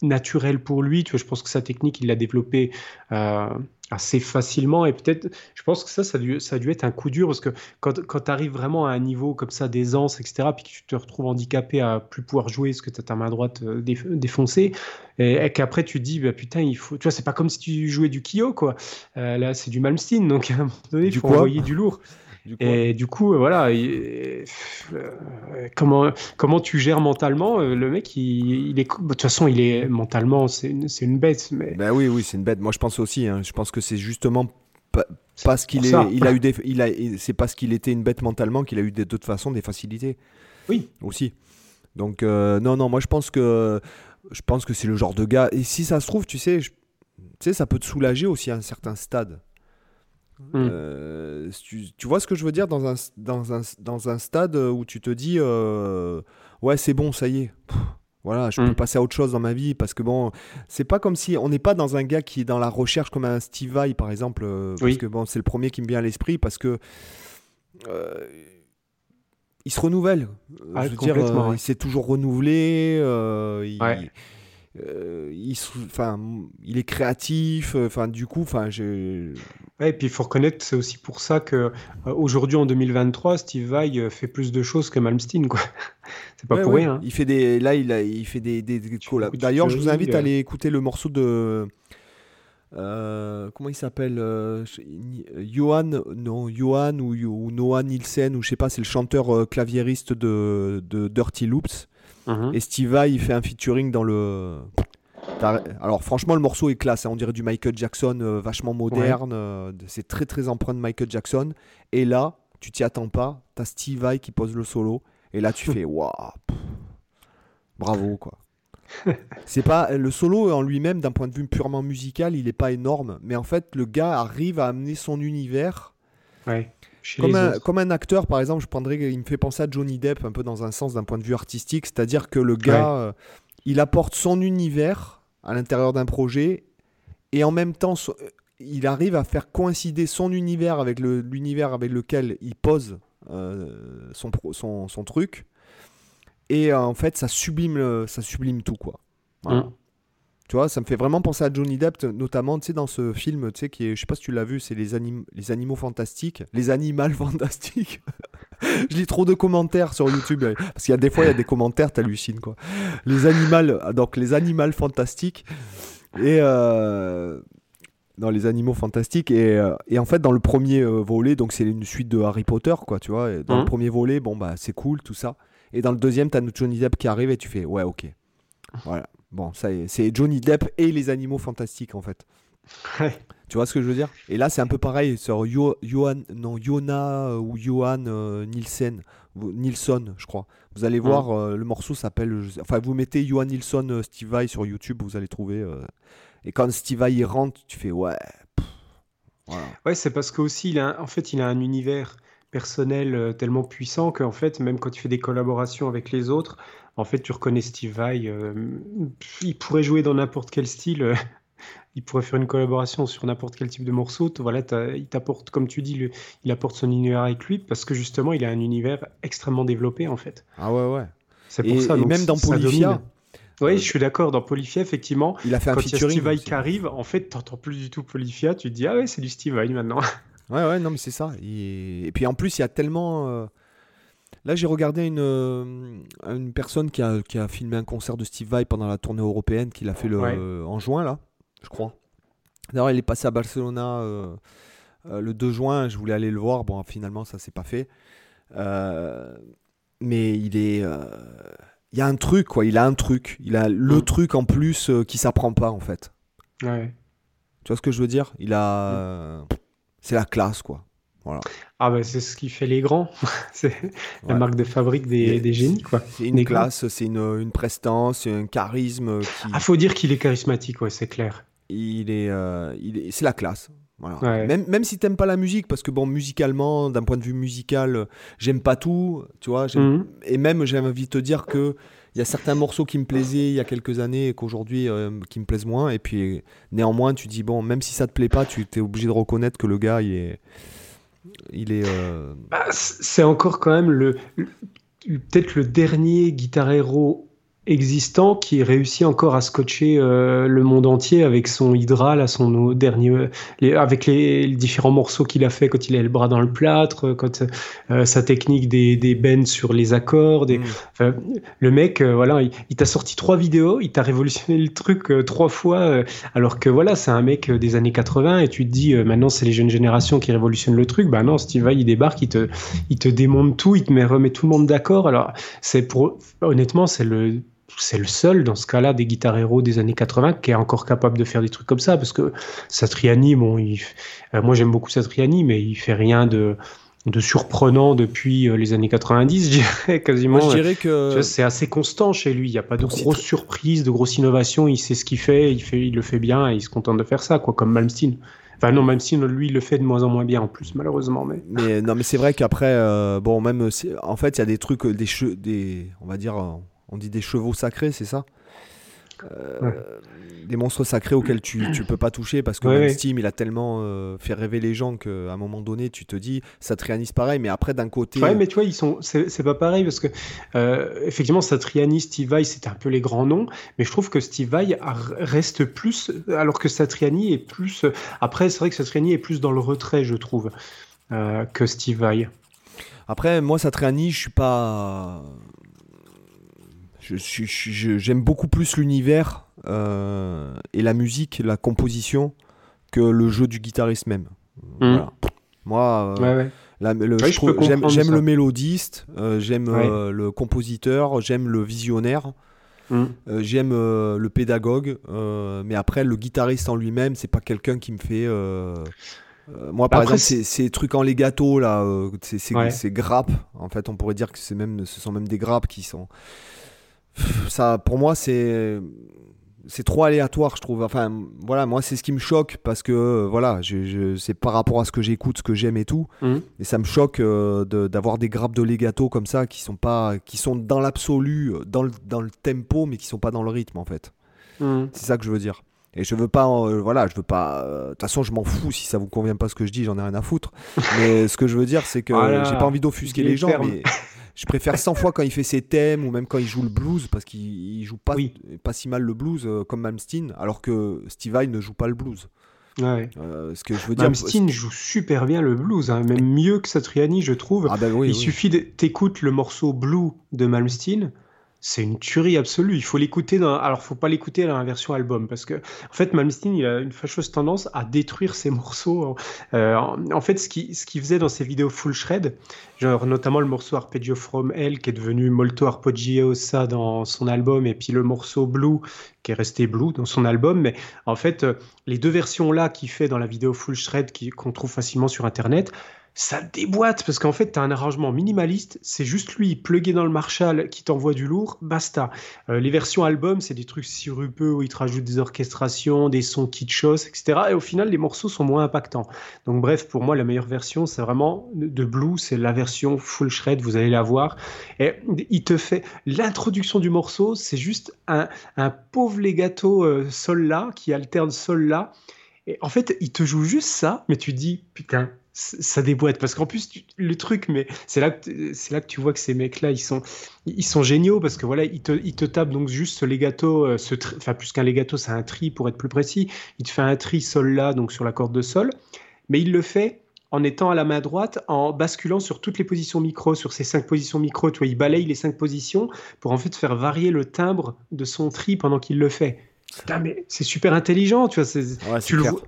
naturel pour lui. Tu vois, je pense que sa technique, il l'a développée euh, assez facilement. Et peut-être, je pense que ça, ça a dû, ça a dû être un coup dur parce que quand, quand tu arrives vraiment à un niveau comme ça d'aisance, etc., puis que tu te retrouves handicapé à plus pouvoir jouer parce que tu as ta main droite euh, déf- défoncée, et, et qu'après tu te dis, bah, putain, il faut. Tu vois, c'est pas comme si tu jouais du Kyo, quoi. Euh, là, c'est du Malmsteen, donc à un moment donné, il faut envoyer du lourd. Du coup, Et du coup, euh, voilà, il- euh, comment, comment tu gères mentalement euh, Le mec, il, il est, de toute façon, il est mentalement, c'est une, c'est une bête, mais Ben oui, oui, c'est une bête. Moi, je pense aussi. hein. Je pense que c'est justement pa- parce qu'il est, il a eu des, il a, c'est parce qu'il était une bête mentalement qu'il a eu de toute façon des facilités. Oui. Aussi. Donc euh, non, non, moi je pense que, je pense que c'est le genre de gars. Et si ça se trouve, tu sais, je- tu sais, ça peut te soulager aussi à un certain stade. Hmm. Euh, tu, tu vois ce que je veux dire dans un, dans un, dans un stade où tu te dis, euh, ouais, c'est bon, ça y est. Pff, voilà, je peux passer à autre chose dans ma vie parce que bon, c'est pas comme si on n'est pas dans un gars qui est dans la recherche comme un Steve Vai par exemple, euh, parce que bon, c'est le premier qui me vient à l'esprit parce que il se renouvelle. Ah, je veux dire, ouais. il s'est toujours renouvelé. il, Ouais. Euh, il, enfin, il est créatif. euh, Enfin, du coup, enfin. Ouais, et puis il faut reconnaître que c'est aussi pour ça que euh, aujourd'hui en 2023, Steve Vai fait plus de choses que Malmsteen, quoi. c'est pas Ouais, pour ouais. rien. hein. Il fait des, là, il, a, il fait des, des, collabs. D'ailleurs, je vous invite à aller écouter le morceau de. euh, comment il s'appelle euh, je- Johan, non, Johan ou, ou Noah Nielsen, ou je sais pas, c'est le chanteur euh, claviériste de, de Dirty Loops. Mhm. Et Steve Vai, il fait un featuring dans le. Alors, franchement, le morceau est classe. hein. On dirait du Michael Jackson, euh, vachement moderne. euh, c'est très, très empreint de Michael Jackson. Et là, tu t'y attends pas. T'as Steve Vai qui pose le solo. Et là, tu fais waouh. Bravo, quoi. c'est pas le solo en lui-même d'un point de vue purement musical, il est pas énorme, mais en fait le gars arrive à amener son univers Ouais. Comme un, comme un acteur, par exemple, je prendrais, il me fait penser à Johnny Depp un peu dans un sens d'un point de vue artistique, c'est-à-dire que le gars, euh, il apporte son univers à l'intérieur d'un projet et en même temps, so- il arrive à faire coïncider son univers avec le- l'univers avec lequel il pose euh, son, son, son truc. Et euh, en fait, ça sublime, le- ça sublime tout, quoi. Voilà. Mm. Tu vois, ça me fait vraiment penser à Johnny Depp, notamment, tu sais, dans ce film, tu sais, qui est, je sais pas si tu l'as vu, c'est les, anim- les animaux fantastiques, les animaux fantastiques. je lis trop de commentaires sur YouTube, parce qu'il y a des fois, il y a des commentaires, t'hallucines, quoi. Les animaux, donc les animaux fantastiques, et euh, dans les animaux fantastiques, et, euh, et en fait, dans le premier euh, volet, donc c'est une suite de Harry Potter, quoi, tu vois, et dans le Mhm. premier volet, bon, bah, c'est cool, tout ça. Et dans le deuxième, t'as Johnny Depp qui arrive, et tu fais, ouais, ok. Voilà. Bon, ça c'est Johnny Depp et les animaux fantastiques en fait. Ouais. Tu vois ce que je veux dire? Et là, c'est un peu pareil sur Yo- Johan, non, Yona euh, ou Johan euh, Nielsen, Nilsson, je crois. Vous allez voir, euh, le morceau s'appelle. Enfin, vous mettez Johan Nilsson euh, Steve Vai sur YouTube, vous allez trouver. euh, et quand Steve Vai il rentre, tu fais ouais. pff, voilà. Ouais, c'est parce qu'aussi, il a, un- en fait, il a un univers personnel tellement puissant qu'en fait, même quand il fait des collaborations avec les autres, en fait, tu reconnais Steve Vai. euh, il pourrait jouer dans n'importe quel style. euh, il pourrait faire une collaboration sur n'importe quel type de morceau. Voilà, il t'apporte, comme tu dis, le- il apporte son univers avec lui parce que justement, il a un univers extrêmement développé en fait. Ah ouais, ouais. C'est pour Et, ça. et donc même dans Polyphia. Oui, je suis d'accord. Dans Polyphia, effectivement, il a fait un quand il y a featuring. Steve Vai qui arrive, en fait, t'entends plus du tout Polyphia. Tu te dis, ah ouais, c'est du Steve Vai maintenant. Ouais, ouais, non, mais c'est ça. Et, et puis en plus, il y a tellement. Là, j'ai regardé une, euh, une personne qui a, qui a filmé un concert de Steve Vai pendant la tournée européenne qu'il a fait le, Ouais. en juin, là, je crois. D'ailleurs, il est passé à Barcelona euh, euh, le 2 juin. Je voulais aller le voir. Bon, finalement, ça s'est pas fait. Mais il est. il y a un truc, quoi. Il a un truc. Il a le Mm. truc en plus qui s'apprend pas, en fait. Ouais. Tu vois ce que je veux dire? Il a. euh, C'est la classe, quoi. Ah bah c'est ce qui fait les grands. c'est la marque de fabrique des, génies, quoi. C'est une Des classe, c'est une, une prestance, c'est un charisme qui. Ah, faut dire qu'il est charismatique, ouais, c'est clair. il est, euh, il est, c'est la classe. Voilà. Ouais. Même, même si t'aimes pas la musique, parce que bon, musicalement, d'un point de vue musical, j'aime pas tout, tu vois. Mhm. Et même, j'ai envie de te dire que il y a certains morceaux qui me plaisaient il y a quelques années et qu'aujourd'hui euh, qui me plaisent moins. Et puis néanmoins, tu dis bon, même si ça te plaît pas, tu es obligé de reconnaître que le gars, il est, euh, Bah, c'est encore quand même le, le- peut-être le dernier guitar hero existant qui réussit encore à scotcher euh, le monde entier avec son Hydra, là, son dernier, les- avec les, les différents morceaux qu'il a fait quand il a le bras dans le plâtre, quand euh, sa technique des, des bends sur les accords, des, mm. Le mec, euh, voilà, il, il t'a sorti trois vidéos, il t'a révolutionné le truc euh, trois fois, euh, alors que voilà, c'est un mec euh, des années 80 et tu te dis euh, maintenant c'est les jeunes générations qui révolutionnent le truc. Bah non, Steve Vai il débarque, il te, il te démonte tout, il te met, remet tout le monde d'accord. Alors c'est pour, honnêtement, c'est le c'est le seul dans ce cas-là des guitar héros des années 80 qui est encore capable de faire des trucs comme ça parce que Satriani, bon, il, euh, moi j'aime beaucoup Satriani, mais il fait rien de de surprenant depuis euh, les années 90, je dirais quasiment. Moi, je dirais que. c'est assez constant chez lui. Il n'y a pas de grosses surprises, de grosses innovations. Il sait ce qu'il fait, il, fait, il le fait bien et il se contente de faire ça, quoi, comme Malmsteen. Enfin, non, Malmsteen, lui, il le fait de moins en moins bien en plus, malheureusement. Mais... Mais non, mais c'est vrai qu'après, euh, bon, même, en fait, il y a des trucs, des, che- des, on va dire, on dit des chevaux sacrés, c'est ça? Euh, Ouais. Des monstres sacrés auxquels tu, tu peux pas toucher parce que Ouais, même ouais. Steam, il a tellement euh, fait rêver les gens qu'à un moment donné, tu te dis, ça trianise pareil, mais après, d'un côté, Ouais, mais tu vois, ils sont, c'est c'est pas pareil parce que, euh, effectivement, Satriani, Steve Vai, c'était un peu les grands noms, mais je trouve que Steve Vai reste plus, alors que Satriani est plus. Après, c'est vrai que Satriani est plus dans le retrait, je trouve, euh, que Steve Vai. Après, moi, Satriani, je suis pas. Je suis- J'aime beaucoup plus l'univers euh, et la musique, la composition, que le jeu du guitariste même. Voilà. Moi, euh, Ouais, ouais. la- le- Ouais, je je trouve- peux j'aime le mélodiste, euh, j'aime euh, le compositeur, j'aime le visionnaire, Mm. euh, j'aime le pédagogue, mais après, le guitariste en lui-même, c'est pas quelqu'un qui me fait. moi, par Bah, Après, exemple, ces, ces trucs en legato là, ces, ces- Ouais. ces grappes, en fait, on pourrait dire que c'est même, ce sont même des grappes qui sont. Ça, pour moi, c'est c'est trop aléatoire, je trouve. Enfin, voilà, moi, c'est ce qui me choque parce que euh, voilà, je, je- c'est par rapport à ce que j'écoute, ce que j'aime et tout, Mhm. et ça me choque euh, de- d'avoir des grappes de legato comme ça qui sont pas, qui sont dans l'absolu, euh, dans le, dans le tempo, mais qui sont pas dans le rythme en fait. Mm. C'est ça que je veux dire. Et je veux pas, euh, voilà, je veux pas. De toute façon, je m'en fous si ça vous convient pas ce que je dis, j'en ai rien à foutre. Mais ce que je veux dire, c'est que Voilà. j'ai pas envie d'offusquer les gens, mais je préfère 100 fois quand il fait ses thèmes ou même quand il joue le blues parce qu'il il joue pas, Oui. pas si mal le blues euh, comme Malmsteen, alors que Steve Vai ne joue pas le blues. Ouais. Euh, ce que je veux dire. Malmsteen joue super bien le blues, hein, même mieux que Satriani, je trouve. Ah ben oui. Il oui. suffit de t'écoutes le morceau Blue de Malmsteen, c'est une tuerie absolue. Il faut l'écouter dans. Alors, faut pas l'écouter dans la version album parce que, en fait, Malmsteen, il a une fâcheuse tendance à détruire ses morceaux. Euh, en, fait, ce qu'il ce faisait dans ses vidéos full shred, genre notamment le morceau Arpeggio from Hell qui est devenu Molto Arpeggiosa dans son album, et puis le morceau Blue qui est resté Blue dans son album. Mais en fait, euh, les deux versions là qu'il fait dans la vidéo full shred qu'on trouve facilement sur internet, ça déboîte parce qu'en fait, tu as un arrangement minimaliste, c'est juste lui plugué dans le Marshall qui t'envoie du lourd, basta. Euh, les versions album, c'est des trucs sirupeux où il te rajoute des orchestrations, des sons kitschos, etc. Et au final, les morceaux sont moins impactants. Donc, bref, pour moi, la meilleure version, c'est vraiment de Blue, c'est la version full shred, vous allez la voir. Et il te fait l'introduction du morceau, c'est juste un, pauvre legato euh, sol là qui alterne sol là. Et en fait, il te joue juste ça, mais tu dis, putain, ça déboîte. Parce qu'en plus, tu- le truc, mais c'est là, c'est là que tu vois que ces mecs-là, ils sont, ils sont géniaux parce que voilà, ils te, ils te tapent donc juste ce legato, euh, ce tri- enfin, plus qu'un legato, c'est un tri pour être plus précis. Il te fait un tri sol là, donc sur la corde de sol, mais il le fait en étant à la main droite, en basculant sur toutes les positions micro, sur ces cinq positions micro, tu vois, il balaye les cinq positions pour en fait faire varier le timbre de son tri pendant qu'il le fait. Putain, mais c'est super intelligent, tu vois. c'est- Ouais, tu le vois.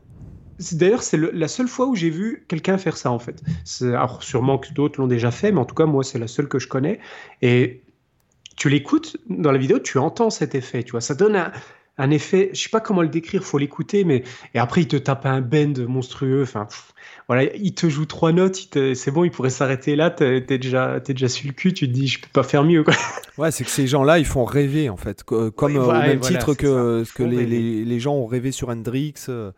C'est- D'ailleurs, c'est la seule fois où j'ai vu quelqu'un faire ça, en fait. C'est- Alors, sûrement que d'autres l'ont déjà fait, mais en tout cas, moi, c'est la seule que je connais. Et tu l'écoutes dans la vidéo, tu entends cet effet, tu vois. Ça donne un, un effet, je sais pas comment le décrire, faut l'écouter, mais et après il te tape un bend monstrueux, enfin voilà, il te joue trois notes, c'est bon, il pourrait s'arrêter là, t'es déjà, es déjà sur le cul, tu te dis je peux pas faire mieux quoi. Ouais, c'est que ces gens-là, ils font rêver en fait, comme au même titre que, que les, les, les, gens ont rêvé sur Hendrix. Euh,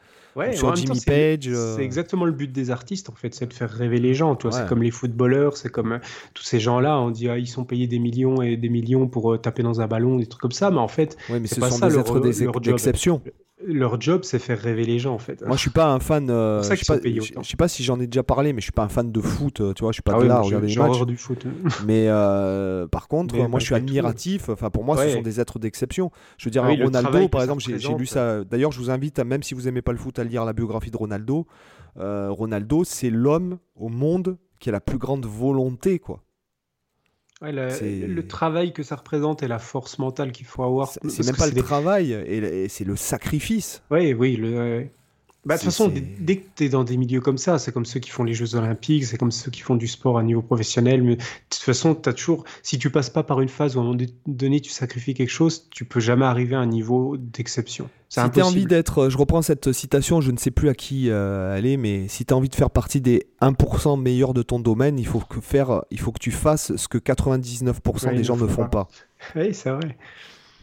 sur Jimmy Page. Euh. C'est exactement le but des artistes, en fait, c'est de faire rêver les gens. Toi, c'est comme les footballeurs, c'est comme euh, tous ces gens-là. On dit, ah, ils sont payés des millions et des millions pour euh, taper dans un ballon, des trucs comme ça. Mais en fait, ouais, mais ce pas sont ça, des êtres d'exception leur job, c'est faire rêver les gens en fait. Moi, je suis pas un fan. Euh, je, sais pas, je, sais pas si j'en ai déjà parlé, mais je suis pas un fan de foot. Tu vois, je suis pas ah là à regarder les matchs. du foot. mais euh, par contre, moi, je suis admiratif. Enfin, pour moi, ce sont des êtres d'exception. Je veux dire, ah Ronaldo, par exemple, j'ai lu ça. D'ailleurs, je vous invite, à, même si vous aimez pas le foot, à lire la biographie de Ronaldo. Euh, Ronaldo, c'est l'homme au monde qui a la plus grande volonté, quoi le travail que ça représente et la force mentale qu'il faut avoir. C'est même pas le travail, et, c'est le sacrifice. Oui, oui. Le, bah, de toute façon, dès que tu es dans des milieux comme ça, c'est comme ceux qui font les Jeux Olympiques, c'est comme ceux qui font du sport à niveau professionnel. Mais de toute façon, as toujours, si tu passes pas par une phase où à un moment donné tu sacrifies quelque chose, tu peux jamais arriver à un niveau d'exception. Si tu as envie d'être, je reprends cette citation, je ne sais plus à qui euh, elle est, mais si tu as envie de faire partie des 1% meilleurs de ton domaine, il faut que, faire, il faut que tu fasses ce que 99% des gens ne font pas. Oui, c'est vrai.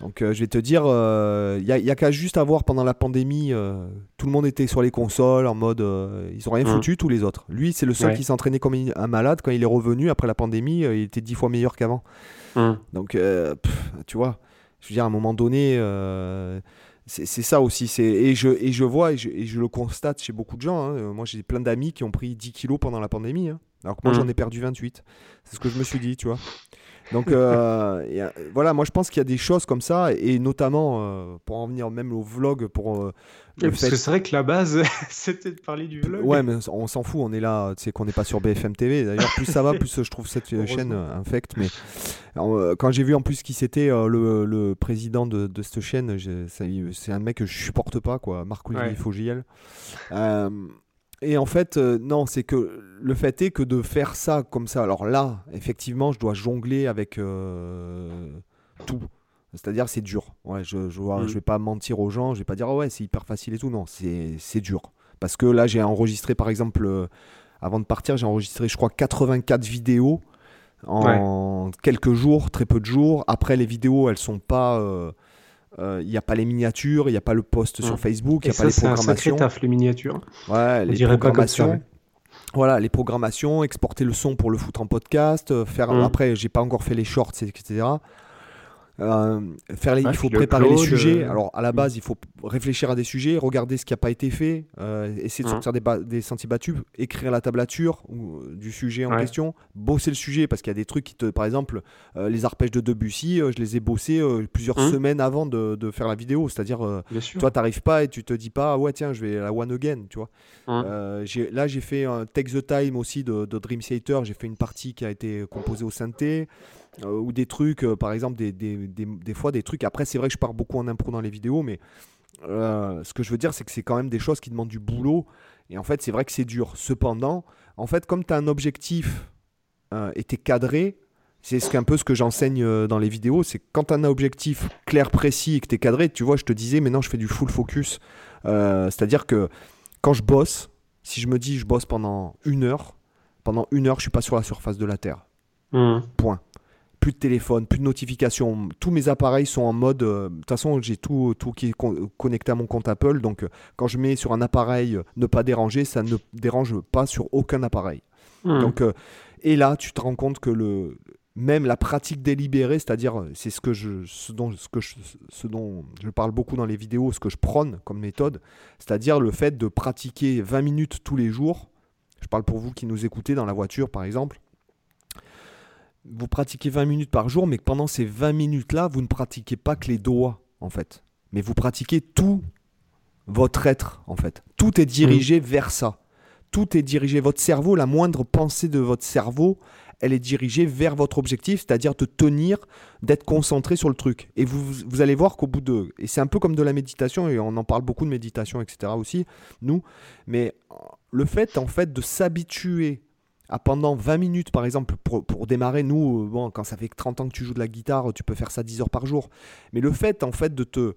Donc euh, je vais te dire, il euh, n'y a, qu'à juste avoir pendant la pandémie, euh, tout le monde était sur les consoles en mode, ils ont rien mmh. foutu tous les autres. Lui, c'est le seul qui s'entraînait comme un malade. Quand il est revenu après la pandémie, il était dix fois meilleur qu'avant. Mmh. Donc tu vois, je veux dire, à un moment donné, c'est ça aussi. Et je, et je vois, et je, le constate chez beaucoup de gens. Hein. Moi, j'ai plein d'amis qui ont pris 10 kilos pendant la pandémie. Hein. Alors que moi, mmh. j'en ai perdu 28. C'est ce que je me suis dit, tu vois. Donc euh, voilà, moi je pense qu'il y a des choses comme ça, et notamment euh, pour en venir même au vlog, pour euh, parce que c'est vrai que la base, c'était de parler du vlog. Ouais, mais on s'en fout, on est là, tu sais qu'on n'est pas sur BFM TV. D'ailleurs, plus ça va, plus je trouve cette chaîne infecte. Mais quand j'ai vu en plus qui c'était le, président de, cette chaîne, c'est un mec que je supporte pas, quoi, Marc-Olivier ouais. Fogiel. Et en fait, euh, non, c'est que le fait est que de faire ça comme ça, alors là, effectivement, je dois jongler avec euh, tout. C'est-à-dire, c'est dur. Ouais, je ne je, mm. je, vais pas mentir aux gens, je vais pas dire, oh ouais, c'est hyper facile et tout. Non, c'est dur. Parce que là, j'ai enregistré, par exemple, euh, avant de partir, j'ai enregistré, je crois, 84 vidéos en quelques jours, très peu de jours. Après, les vidéos, elles sont pas il euh, n'y a pas les miniatures, il n'y a pas le post sur mmh. Facebook, il n'y a pas les programmations. C'est un les miniatures. Ouais, les programmations. Voilà, les programmations, exporter le son pour le foutre en podcast, euh, faire. Mmh. Après, j'ai pas encore fait les shorts, etc. Euh, faire il faut préparer les sujets. Euh, Alors à la mm. base, il faut réfléchir à des sujets, regarder ce qui n'a pas été fait, euh, essayer de mm. sortir des, des, sentiers battus, écrire la tablature ou, du sujet en question, bosser le sujet parce qu'il y a des trucs qui te, par exemple, les arpèges de Debussy, je les ai bossés plusieurs mm. semaines avant de, de, faire la vidéo. C'est-à-dire, toi, t'arrives pas et tu te dis pas, ah ouais tiens, je vais la one again, tu vois. là, j'ai fait un Take the Time aussi de, de Dream Theater. J'ai fait une partie qui a été composée au synthé. Euh, ou des trucs, euh, par exemple, des, des, des, des, fois des trucs. Après, c'est vrai que je pars beaucoup en impro dans les vidéos, mais euh, ce que je veux dire, c'est que c'est quand même des choses qui demandent du boulot. Et en fait, c'est vrai que c'est dur. Cependant, en fait, comme tu as un objectif et tu es cadré, c'est ce un peu ce que j'enseigne dans les vidéos, c'est quand tu as un objectif clair, précis et que tu es cadré, tu vois, je te disais, maintenant je fais du full focus. C'est-à-dire que quand je bosse, si je me dis je bosse pendant une heure, pendant une heure, je suis pas sur la surface de la Terre. Mmh. Point plus de téléphone, plus de notifications. Tous mes appareils sont en mode. Euh, de toute façon, j'ai tout, tout qui est connecté à mon compte Apple. Donc, euh, quand je mets sur un appareil euh, ne pas déranger, ça ne dérange pas sur aucun appareil. Hmm. Donc, et là, tu te rends compte que le, même la pratique délibérée, c'est-à-dire, c'est ce, que je, ce, dont, ce, que je, ce dont je parle beaucoup dans les vidéos, ce que je prône comme méthode, c'est-à-dire le fait de pratiquer 20 minutes tous les jours. Je parle pour vous qui nous écoutez dans la voiture, par exemple vous pratiquez 20 minutes par jour, mais pendant ces 20 minutes-là, vous ne pratiquez pas que les doigts, en fait. Mais vous pratiquez tout votre être, en fait. Tout est dirigé mmh. vers ça. Tout est dirigé. Votre cerveau, la moindre pensée de votre cerveau, elle est dirigée vers votre objectif, c'est-à-dire de tenir, d'être concentré sur le truc. Et vous, vous allez voir qu'au bout de... Et c'est un peu comme de la méditation, et on en parle beaucoup de méditation, etc. aussi, nous. Mais le fait, en fait, de s'habituer à pendant 20 minutes, par exemple, pour, pour démarrer, nous, euh, bon, quand ça fait 30 ans que tu joues de la guitare, tu peux faire ça 10 heures par jour. Mais le fait, en fait, de te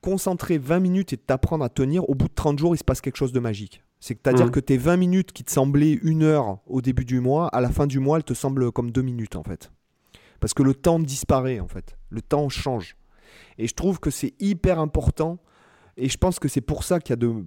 concentrer 20 minutes et de t'apprendre à tenir, au bout de 30 jours, il se passe quelque chose de magique. C'est-à-dire Mhm. que tes 20 minutes qui te semblaient une heure au début du mois, à la fin du mois, elles te semblent comme deux minutes, en fait. Parce que le temps disparaît, en fait. Le temps change. Et je trouve que c'est hyper important. Et je pense que c'est pour ça qu'il y a de,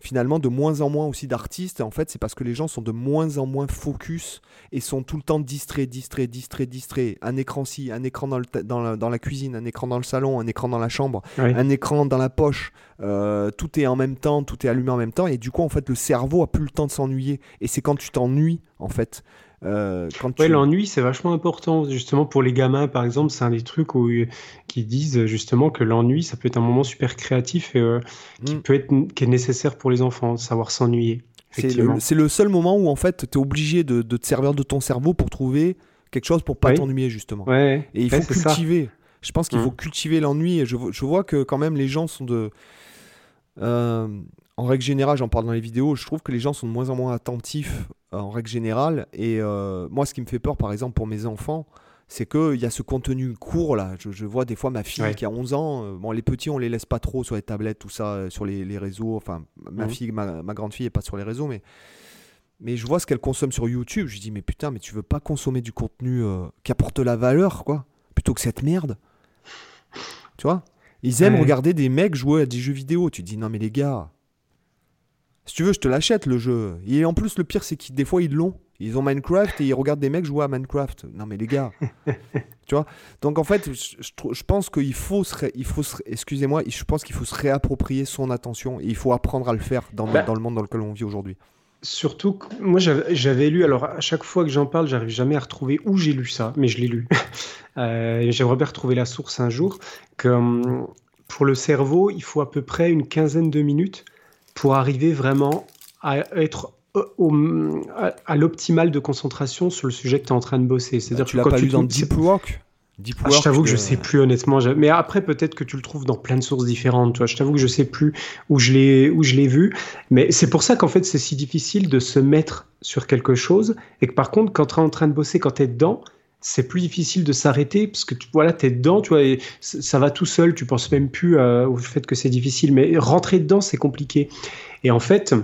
finalement de moins en moins aussi d'artistes. En fait, c'est parce que les gens sont de moins en moins focus et sont tout le temps distraits, distraits, distraits, distraits. Un écran ci, un écran dans, le dans, la, dans la cuisine, un écran dans le salon, un écran dans la chambre, Oui. un écran dans la poche. Euh, tout est en même temps, tout est allumé en même temps. Et du coup, en fait, le cerveau a plus le temps de s'ennuyer. Et c'est quand tu t'ennuies, en fait. Euh, quand tu... Ouais, l'ennui, c'est vachement important. Justement, pour les gamins, par exemple, c'est un des trucs où, qui disent justement que l'ennui, ça peut être un moment super créatif et euh, qui, Mm. peut être, qui est nécessaire pour les enfants, savoir s'ennuyer. C'est le, seul moment où en fait tu es obligé de, de te servir de ton cerveau pour trouver quelque chose pour pas Oui. t'ennuyer justement. Ouais, Et il ouais, faut ça. cultiver. Je pense qu'il Mm. faut cultiver l'ennui. Je, vo- je vois que quand même les gens sont de. Euh, en règle générale, j'en parle dans les vidéos, je trouve que les gens sont de moins en moins attentifs euh, en règle générale. Et euh, moi, ce qui me fait peur, par exemple, pour mes enfants, c'est qu'il y a ce contenu court là. Je, je vois des fois ma fille Ouais. qui a 11 ans. euh, bon, les petits, on les laisse pas trop sur les tablettes, tout ça, euh, sur les, les réseaux. Enfin, ma Mhm. fille, ma, ma grande fille est pas sur les réseaux, mais. Mais je vois ce qu'elle consomme sur YouTube. Je dis, mais putain, mais tu veux pas consommer du contenu euh, qui apporte la valeur, quoi, plutôt que cette merde? Tu vois? Ils aiment Ouais. regarder des mecs jouer à des jeux vidéo. Tu dis, non, mais les gars, si tu veux, je te l'achète le jeu. Et en plus, le pire, c'est qu'ils des fois, ils l'ont. Ils ont Minecraft et ils regardent des mecs jouer à Minecraft. Non, mais les gars. tu vois? Donc, en fait, je, je trou- je pense qu'il faut se. ré- il faut se ré- Excusez-moi, je pense qu'il faut se réapproprier son attention. Et il faut apprendre à le faire dans, Bah. dans le monde dans lequel on vit aujourd'hui. Surtout que moi j'avais lu, alors à chaque fois que j'en parle, j'arrive jamais à retrouver où j'ai lu ça, mais je l'ai lu. Euh, J'aimerais bien retrouver la source un jour. Que hum, pour le cerveau, il faut à peu près une quinzaine de minutes pour arriver vraiment à être au- au- à, à l'optimal de concentration sur le sujet que tu es en train de bosser. C'est-à-dire tu que l'as quand pas tu lu dans Deep Work Deep ah, je t'avoue que je euh, sais plus honnêtement. Mais après, peut-être que tu le trouves dans plein de sources différentes. Tu vois. Je t'avoue que je sais plus où je l'ai où je l'ai vu. Mais c'est pour ça qu'en fait, c'est si difficile de se mettre sur quelque chose et que par contre, quand tu es en train de bosser, quand tu es dedans, c'est plus difficile de s'arrêter parce que tu voilà, es dedans, tu vois, et ça va tout seul. Tu penses même plus euh, au fait que c'est difficile. Mais rentrer dedans, c'est compliqué. Et en fait,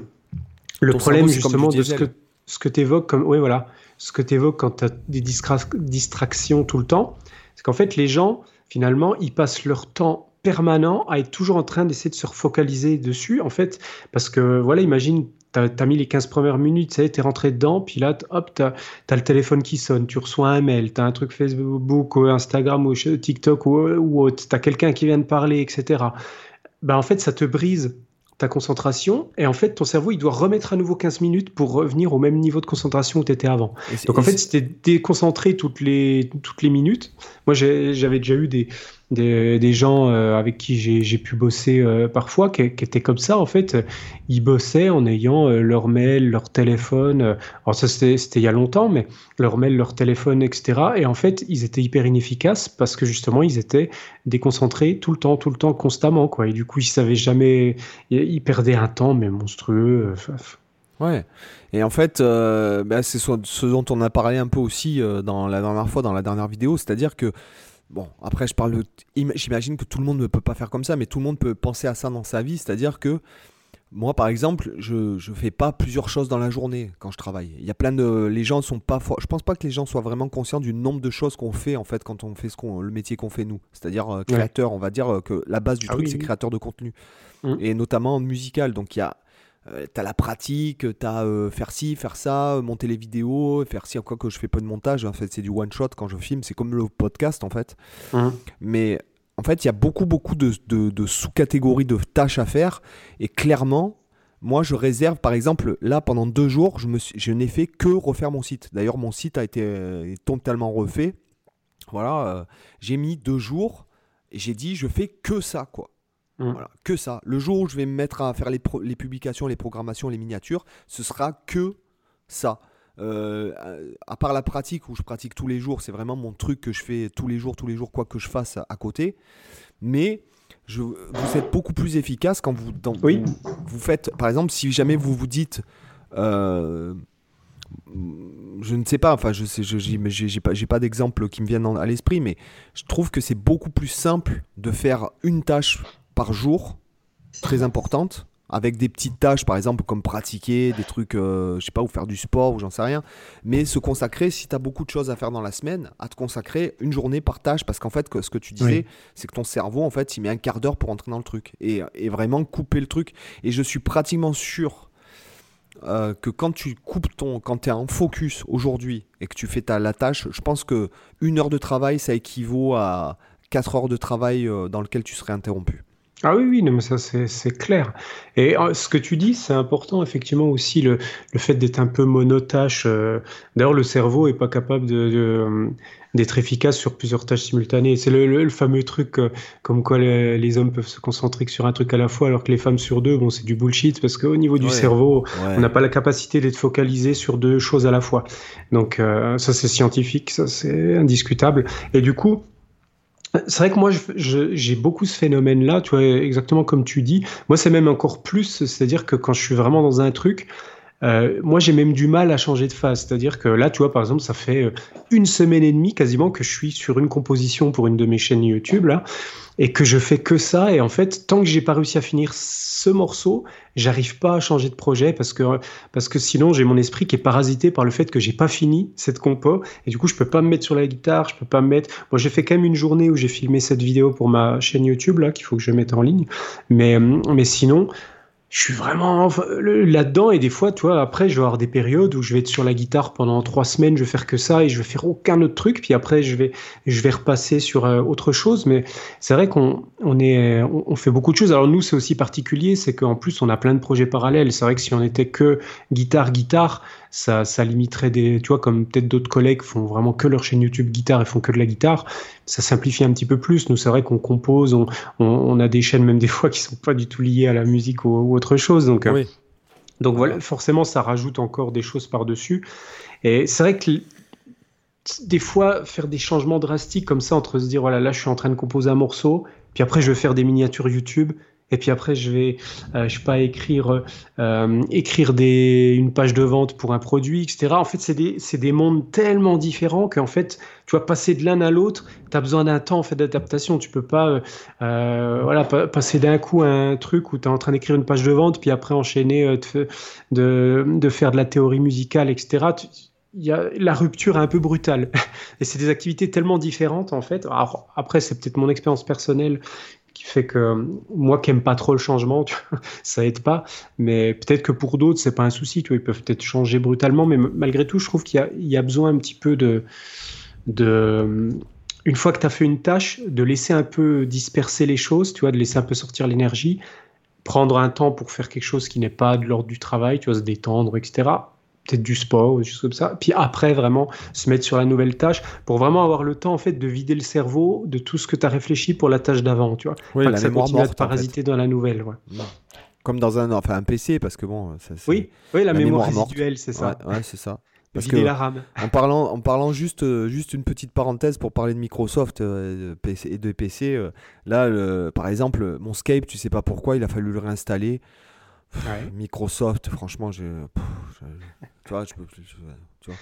le Ton problème justement de ce que diesel. ce que tu évoques comme oui voilà ce que tu évoques quand tu as des distra- distractions tout le temps c'est qu'en fait les gens finalement ils passent leur temps permanent à être toujours en train d'essayer de se refocaliser dessus en fait parce que voilà imagine tu as, mis les 15 premières minutes tu es rentré dedans puis là hop tu as, le téléphone qui sonne tu reçois un mail tu as un truc Facebook ou Instagram ou TikTok ou, ou autre tu as quelqu'un qui vient de parler etc ben en fait ça te brise ta concentration et en fait ton cerveau il doit remettre à nouveau 15 minutes pour revenir au même niveau de concentration où tu étais avant. Donc en fait si tu déconcentré toutes les, toutes les minutes, moi j'avais déjà eu des, des, gens euh, avec qui j'ai pu bosser euh, parfois qui, étaient comme ça en fait, ils bossaient en ayant euh, leur mail, leur téléphone, alors ça c'était il y a longtemps mais leur mail, leur téléphone etc. Et en fait ils étaient hyper inefficaces parce que justement ils étaient déconcentrés tout le temps, tout le temps, constamment quoi. Et du coup ils savaient jamais il perdait un temps mais monstrueux. Ouais. Et en fait, bah, c'est ce, dont on a parlé un peu aussi dans la dernière fois, dans la dernière vidéo, c'est-à-dire que bon, après je parle, j'imagine que tout le monde ne peut pas faire comme ça, mais tout le monde peut penser à ça dans sa vie, c'est-à-dire que moi, par exemple, je je fais pas plusieurs choses dans la journée quand je travaille. Il y a plein de, les gens sont pas, je pense pas que les gens soient vraiment conscients du nombre de choses qu'on fait en fait quand on fait ce qu'on, le métier qu'on fait nous, c'est-à-dire euh, créateur. On va dire euh, que la base du Ah truc oui, c'est oui. créateur de contenu Mm. et notamment musical. Donc il y a euh, t'as la pratique, t'as euh, faire ci, faire ça, euh, monter les vidéos, faire ci, quoi que je fais pas de montage, en fait c'est du one shot quand je filme, c'est comme le podcast en fait. Hum. Mais en fait il y a beaucoup beaucoup de, de- de sous-catégories de tâches à faire et clairement moi je réserve par exemple là pendant deux jours je, me suis- je n'ai fait que refaire mon site. D'ailleurs mon site a été euh, totalement refait. Voilà, j'ai mis deux jours et j'ai dit je fais que ça quoi. Mm. Voilà, que ça. Le jour où je vais me mettre à faire les, pro- les publications, les programmations, les miniatures, ce sera que ça. Euh, à part la pratique où je pratique tous les jours, c'est vraiment mon truc que je fais tous les jours, tous les jours, quoi que je fasse à, à côté. Mais je, vous êtes beaucoup plus efficace quand vous, dans- Oui. vous, vous faites, par exemple, si jamais vous vous dites, euh, je ne sais pas, enfin, je sais, pas, j'ai pas d'exemple qui me viennent à l'esprit, mais je trouve que c'est beaucoup plus simple de faire une tâche par jour, très importante, avec des petites tâches, par exemple, comme pratiquer, des trucs, euh, je sais pas, ou faire du sport, ou j'en sais rien, mais se consacrer, si tu as beaucoup de choses à faire dans la semaine, à te consacrer une journée par tâche, parce qu'en fait, ce que tu disais, c'est que ton cerveau, en fait, il met un quart d'heure pour entrer dans le truc, et, et vraiment couper le truc. Et je suis pratiquement sûr euh, que quand tu coupes ton, quand tu es en focus aujourd'hui et que tu fais ta, la tâche, je pense que une heure de travail, ça équivaut à 4 heures de travail euh, dans lequel tu serais interrompu. Ah oui, oui, non, mais ça c'est clair. Et euh, ce que tu dis, c'est important effectivement aussi le, le fait d'être un peu monotache. D'ailleurs, le cerveau est pas capable de, d'être efficace sur plusieurs tâches simultanées. C'est le, fameux truc euh, comme quoi les, hommes peuvent se concentrer sur un truc à la fois, alors que les femmes sur deux, bon, c'est du bullshit parce qu'au niveau du cerveau, on n'a pas la capacité d'être focalisé sur deux choses à la fois. Donc euh, ça, c'est scientifique, ça, c'est indiscutable. Et du coup, c'est vrai que moi, j'ai beaucoup ce phénomène-là, tu vois, exactement comme tu dis. Moi, c'est même encore plus, c'est-à-dire que quand je suis vraiment dans un truc, euh, moi, j'ai même du mal à changer de phase. C'est-à-dire que là, tu vois, par exemple, ça fait euh, une semaine et demie quasiment que je suis sur une composition pour une de mes chaînes YouTube, là, et que je fais que ça. Et en fait, tant que j'ai pas réussi à finir ce morceau, j'arrive pas à changer de projet parce que, parce que sinon, j'ai mon esprit qui est parasité par le fait que j'ai pas fini cette compo. Et du coup, je peux pas me mettre sur la guitare, je peux pas me mettre. Bon, j'ai fait quand même une journée où j'ai filmé cette vidéo pour ma chaîne YouTube, là, qu'il faut que je mette en ligne. Mais, mais sinon, je suis vraiment là-dedans et des fois, tu vois, après, je vais avoir des périodes où je vais être sur la guitare pendant trois semaines, je vais faire que ça et je vais faire aucun autre truc. Puis après, je vais, je vais repasser sur euh, autre chose. Mais c'est vrai qu'on on est, on, fait beaucoup de choses. Alors nous, c'est aussi particulier, c'est qu'en plus, on a plein de projets parallèles. C'est vrai que si on était que guitare, guitare, ça, ça limiterait des, tu vois, comme peut-être d'autres collègues font vraiment que leur chaîne YouTube guitare et font que de la guitare, ça simplifie un petit peu plus. Nous, c'est vrai qu'on compose, on, on, a des chaînes même des fois qui sont pas du tout liées à la musique ou, autre chose. Donc, euh, donc voilà, forcément, ça rajoute encore des choses par-dessus. Et c'est vrai que des fois, faire des changements drastiques comme ça, entre se dire, voilà, là, je suis en train de composer un morceau, puis après, je vais faire des miniatures YouTube, et puis après, je vais, euh, je sais pas, écrire, euh, écrire des, une page de vente pour un produit, etc. En fait, c'est des, des mondes tellement différents qu'en fait, tu vas passer de l'un à l'autre, tu as besoin d'un temps en fait, d'adaptation. Tu peux pas euh, voilà, passer d'un coup à un truc où tu es en train d'écrire une page de vente, puis après enchaîner de, de, faire de la théorie musicale, etc. y a, la rupture est un peu brutale. Et c'est des activités tellement différentes, en fait. Alors, après, c'est peut-être mon expérience personnelle qui fait que moi qui aime pas trop le changement, ça aide pas. Mais peut-être que pour d'autres, c'est pas un souci. Tu vois, ils peuvent peut-être changer brutalement, mais malgré tout, je trouve qu'il y, y, a besoin un petit peu de, de une fois que tu as fait une tâche, de laisser un peu disperser les choses, tu vois, de laisser un peu sortir l'énergie, prendre un temps pour faire quelque chose qui n'est pas de l'ordre du travail, tu vois, se détendre, etc peut-être du sport ou des choses comme ça. Puis après, vraiment se mettre sur la nouvelle tâche pour vraiment avoir le temps en fait de vider le cerveau de tout ce que tu as réfléchi pour la tâche d'avant, tu vois. Oui, pas la que ça à te parasiter dans la nouvelle. Ouais. Comme dans un, enfin un PC, parce que bon, ça, c'est- Oui, oui, la, La mémoire, mémoire résiduelle, c'est ça. Ouais, ouais, c'est ça. Parce que la RAM. en parlant, en parlant juste, euh, juste une petite parenthèse pour parler de Microsoft euh, PC et de PC. euh, là, le- par exemple, mon Skype, tu sais pas pourquoi, il a fallu le réinstaller. Ouais. Microsoft, franchement, je, pff, je- tu vois, je peux, je- tu vois.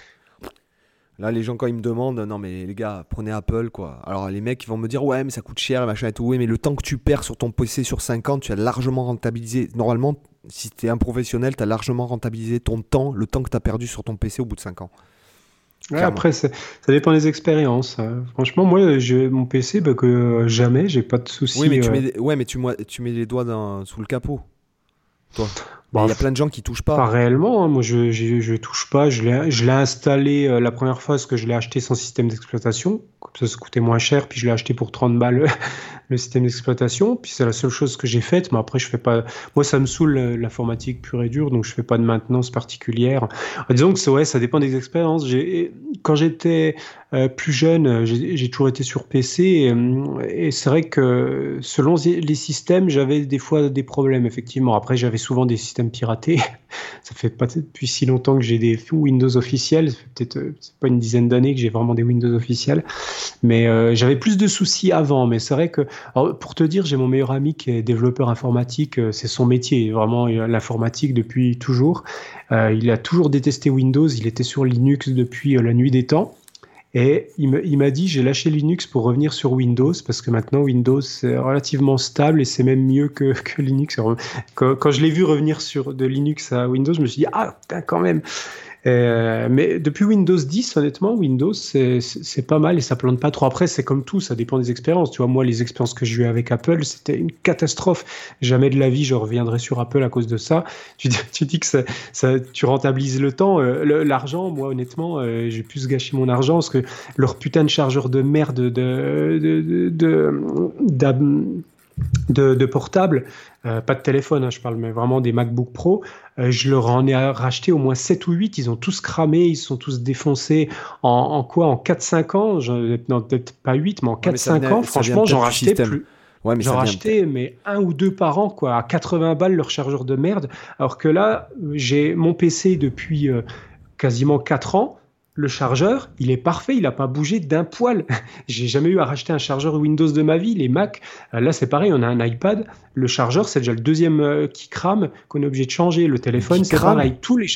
Là, les gens quand ils me demandent, non mais les gars, prenez Apple quoi. Alors les mecs ils vont me dire ouais mais ça coûte cher, machin et tout. Oui mais le temps que tu perds sur ton PC sur 5 ans, tu as largement rentabilisé. Normalement, si tu es un professionnel, tu as largement rentabilisé ton temps, le temps que tu as perdu sur ton PC au bout de 5 ans. Ouais, après, ça dépend des expériences. Euh, franchement, moi, j'ai mon PC, bah, que euh, jamais, j'ai pas de soucis. Oui mais tu euh, mets, ouais, mais tu, moi- tu mets les doigts dans- sous le capot. Toi. Bah, Il y a plein de gens qui touchent pas. Pas réellement, hein. moi je, je, je touche pas, je l'ai installé euh, la première fois parce que je l'ai acheté sans système d'exploitation, comme ça ça coûtait moins cher, puis je l'ai acheté pour 30 balles le système d'exploitation, puis c'est la seule chose que j'ai faite, mais après je fais pas, moi ça me saoule euh, l'informatique pure et dure, donc je fais pas de maintenance particulière. Euh, Disons que ouais, ça dépend des expériences. Quand j'étais euh, plus jeune, euh, j'ai toujours été sur PC, et, euh, et c'est vrai que selon les systèmes, j'avais des fois des problèmes, effectivement. Après j'avais souvent des systèmes piratés. ça fait pas depuis si longtemps que j'ai des Windows officiels. Peut-être euh, pas une dizaine d'années que j'ai vraiment des Windows officiels. Mais euh, j'avais plus de soucis avant. Mais c'est vrai que, pour te dire, j'ai mon meilleur ami qui est développeur informatique. C'est son métier, vraiment l'informatique depuis toujours. il a toujours détesté Windows. Il était sur Linux depuis la nuit des temps. Et il m'a dit, j'ai lâché Linux pour revenir sur Windows, parce que maintenant Windows c'est relativement stable et c'est même mieux que, Linux. Quand, quand je l'ai vu revenir sur de Linux à Windows, je me suis dit, ah, quand même. Euh, mais depuis Windows 10, honnêtement, Windows, c'est pas mal et ça plante pas trop. Après, c'est comme tout, ça dépend des expériences. Tu vois, moi, les expériences que j'ai eues avec Apple, c'était une catastrophe. Jamais de la vie, je reviendrai sur Apple à cause de ça. Tu, dis que ça, tu rentabilises le temps. Euh, l'argent, moi, honnêtement, j'ai pu se gâcher mon argent parce que leur putain de chargeur de merde de, de, de, de, de portable, euh, pas de téléphone, hein, je parle, mais vraiment des MacBook Pro. Euh, je leur en ai racheté au moins 7 ou 8. Ils ont tous cramé, ils sont tous défoncés en, quoi En 4-5 ans? Non, peut-être pas 8, mais en 4-5 ans, franchement, j'en rachetais plus. Ouais, j'en rachetais, mais un ou deux par an, quoi, à 80 balles leur chargeur de merde. Alors que là, j'ai mon PC depuis euh, quasiment 4 ans le chargeur, il est parfait, il n'a pas bougé d'un poil. J'ai jamais eu à racheter un chargeur Windows de ma vie. Les Mac, euh, là c'est pareil, on a un iPad, le chargeur c'est déjà le deuxième euh, qui crame, qu'on est obligé de changer. Le téléphone c'est pareil, tous les.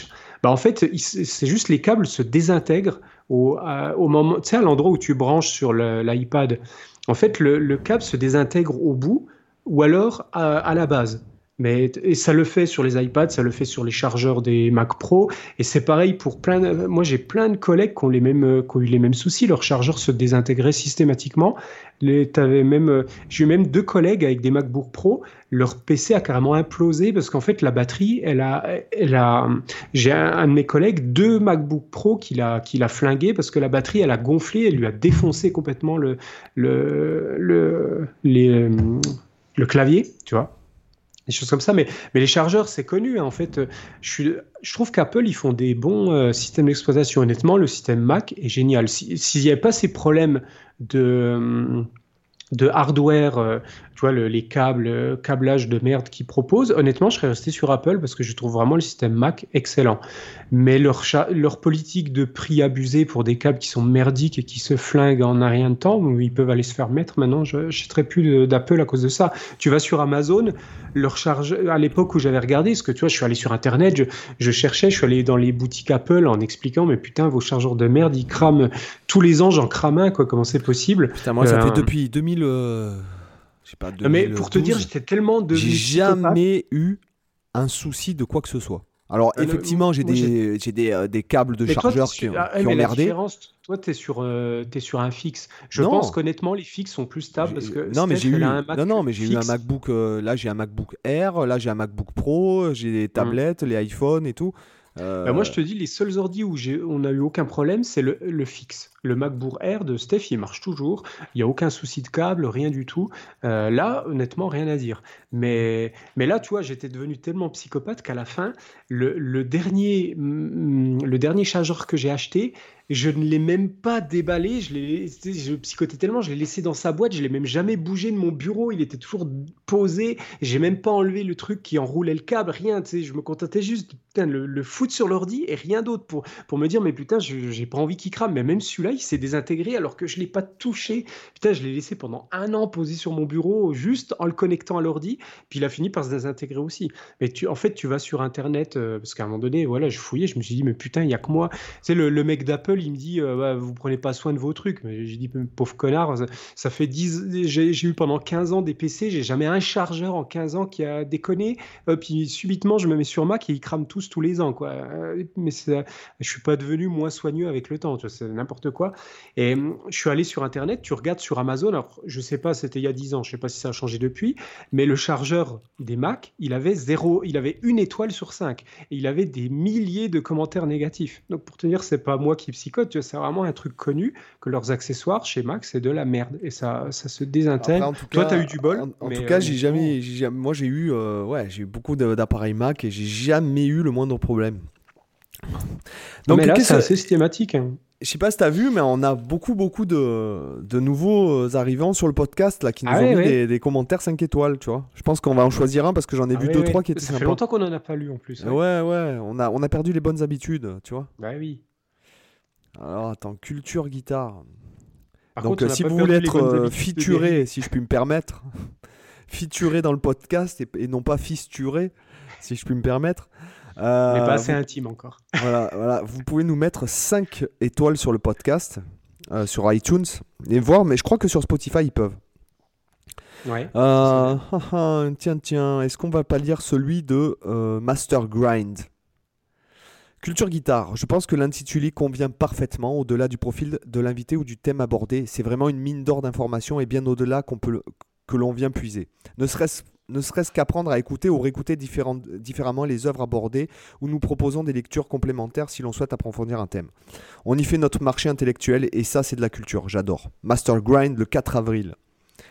Bah, en fait, c'est juste les câbles se désintègrent au, au moment, tu sais, à l'endroit où tu branches sur l'iPad. En fait, le, câble se désintègre au bout ou alors à la base. Mais et ça le fait sur les iPads, ça le fait sur les chargeurs des Mac Pro, et c'est pareil pour plein. De, moi, j'ai plein de collègues qui ont ont eu les mêmes soucis. Leurs chargeurs se désintégraient systématiquement. Même, j'ai eu même deux collègues avec des MacBook Pro. Leur PC a carrément implosé parce qu'en fait, la batterie, elle a, elle a. J'ai un, de mes collègues deux MacBook Pro qui l'a, qui l'a flingué parce que la batterie, elle a gonflé, elle lui a défoncé complètement le, le, le, les, le clavier, tu vois des choses comme ça. Mais, les chargeurs, c'est connu. Hein. En fait, je, suis, je trouve qu'Apple, ils font des bons euh, systèmes d'exploitation. Honnêtement, le système Mac est génial. S'il n'y avait pas ces problèmes de, de hardware, euh, tu vois, les câbles, euh, câblage de merde qu'ils proposent, honnêtement, je serais resté sur Apple parce que je trouve vraiment le système Mac excellent. Mais leur, leur politique de prix abusé pour des câbles qui sont merdiques et qui se flinguent en un rien de temps, ils peuvent aller se faire mettre. Maintenant, je n'achèterai plus d'Apple à cause de ça. Tu vas sur Amazon, leur charge, à l'époque où j'avais regardé, parce que tu vois, je suis allé sur Internet, je, je, cherchais, je suis allé dans les boutiques Apple en expliquant, mais putain, vos chargeurs de merde, ils crament tous les ans, j'en crame un, quoi, comment c'est possible? Putain, moi, ça fait euh, depuis 2000. Mais pour te dire, j'étais tellement de. J'ai jamais eu un souci de quoi que ce soit. Alors, euh, effectivement, j'ai des, des, euh, des, câbles de chargeur qui, ah, qui ont merdé. Toi, tu es, sur, euh, es sur un fixe. Je pense qu'honnêtement, les fixes sont plus stables parce que. Non, mais j'ai eu, un non, non, mais j'ai eu un MacBook. là, j'ai un MacBook Air. Là, j'ai un MacBook Pro. J'ai des mmh. tablettes, les iPhones et tout. Bah, moi, je te dis, les seuls ordi où on n'a eu aucun problème, c'est le, le, fixe. Le MacBook Air de Steph, il marche toujours. Il n'y a aucun souci de câble, rien du tout. Euh, là, honnêtement, rien à dire. Mais, mais là, tu vois, j'étais devenu tellement psychopathe qu'à la fin, le, le, dernier, mm, le dernier chargeur que j'ai acheté, je ne l'ai même pas déballé. Je, l'ai, je psychotais tellement, je l'ai laissé dans sa boîte. Je l'ai même jamais bougé de mon bureau. Il était toujours posé. J'ai même pas enlevé le truc qui enroulait le câble, rien. Tu sais, je me contentais juste putain, le, le foutre sur l'ordi et rien d'autre pour, pour me dire, mais putain, j'ai pas envie qu'il crame. Mais même celui-là, il s'est désintégré alors que je l'ai pas touché. Putain, je l'ai laissé pendant un an posé sur mon bureau, juste en le connectant à l'ordi. Puis il a fini par se désintégrer aussi. Mais tu, en fait, tu vas sur Internet, euh, parce qu'à un moment donné, voilà, je fouillais, je me suis dit, mais putain, il y a que moi. Sais, le, le mec d'Apple, il me dit euh, vous prenez pas soin de vos trucs. J'ai dit pauvre connard, ça, fait 10 j'ai eu pendant 15 ans des PC, j'ai jamais un chargeur en 15 ans qui a déconné. Euh, puis subitement, je me mets sur Mac et ils crament tous tous les ans quoi. Euh, mais je suis pas devenu moins soigneux avec le temps, c'est n'importe quoi. Et je suis allé sur internet, tu regardes sur Amazon, alors je sais pas, c'était il y a 10 ans, je sais pas si ça a changé depuis, mais le chargeur des Mac, il avait zéro, il avait une étoile sur 5 et il avait des milliers de commentaires négatifs. Donc pour te dire, c'est pas moi qui psychote, c'est vraiment un truc connu que leurs accessoires chez Mac, c'est de la merde. Et ça, ça se désintègre. Toi, tu as eu du bol. En, tout cas, j'ai euh, jamais, Moi, j'ai eu, euh, ouais, j'ai eu beaucoup d'appareils Mac et j'ai jamais eu le moindre problème. Donc, mais là, c'est assez systématique. hein. Je sais pas si t'as vu, mais on a beaucoup, beaucoup de, de nouveaux arrivants sur le podcast là, qui nous Ah ont ouais, mis ouais. Des, des commentaires 5 étoiles, tu vois. Je pense qu'on va en choisir un parce que j'en ai Ah vu ouais, deux, ouais. trois qui étaient Ça fait longtemps qu'on en a pas lu en plus. Ouais, ouais, on a, on a perdu les bonnes habitudes, tu vois. Bah oui. Alors attends, culture guitare. Par Donc contre, si vous voulez être euh, featuré, si je puis me permettre, featuré dans le podcast et, et non pas fisturé, si je puis me permettre. euh, Mais pas assez vous- intime encore. voilà, voilà, vous pouvez nous mettre 5 étoiles sur le podcast, euh, sur iTunes, et voir, mais je crois que sur Spotify ils peuvent. Ouais. Euh, tiens, tiens, est-ce qu'on va pas lire celui de euh, Master Grind? Culture guitare, je pense que l'intitulé convient parfaitement au-delà du profil de l'invité ou du thème abordé. C'est vraiment une mine d'or d'informations et bien au-delà qu'on peut que l'on vient puiser. Ne serait-ce ne serait-ce qu'apprendre à écouter ou réécouter différemment les œuvres abordées ou nous proposons des lectures complémentaires si l'on souhaite approfondir un thème. On y fait notre marché intellectuel et ça c'est de la culture, j'adore. Master Grind le 4 avril.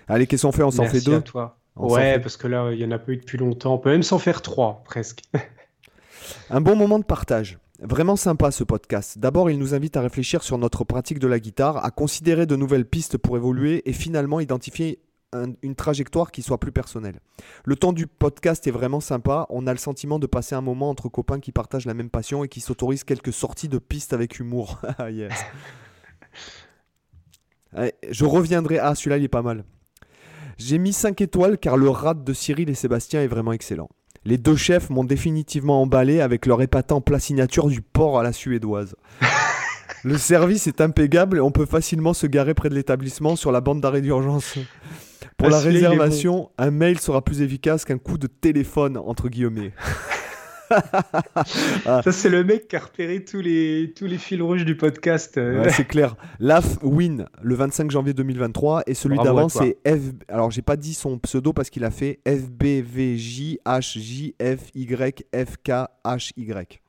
Allez, qu'est-ce qu'on fait? On s'en fait deux? à toi. On s'en ouais, fait- parce que là, il y en a pas eu depuis longtemps. On peut même s'en faire trois, presque. Un bon moment de partage. Vraiment sympa ce podcast. D'abord, il nous invite à réfléchir sur notre pratique de la guitare, à considérer de nouvelles pistes pour évoluer et finalement identifier un- une trajectoire qui soit plus personnelle. Le temps du podcast est vraiment sympa. On a le sentiment de passer un moment entre copains qui partagent la même passion et qui s'autorisent quelques sorties de pistes avec humour. Ah. Ouais, je reviendrai. Ah, celui-là, il est pas mal. J'ai mis 5 étoiles car le rap de Cyril et Sébastien est vraiment excellent. Les deux chefs m'ont définitivement emballé avec leur épatant plat signature du porc à la suédoise. Le service est impeccable et on peut facilement se garer près de l'établissement sur la bande d'arrêt d'urgence. Pour Ah, la réservation, un mail sera plus efficace qu'un coup de téléphone, entre guillemets. Ça, c'est le mec qui a repéré tous les, tous les fils rouges du podcast. euh. Ouais, c'est clair. L'AF win le 25 janvier 2023 et celui d'avant c'est F. Alors j'ai pas dit son pseudo parce qu'il a fait FBVJHJFYFKHY.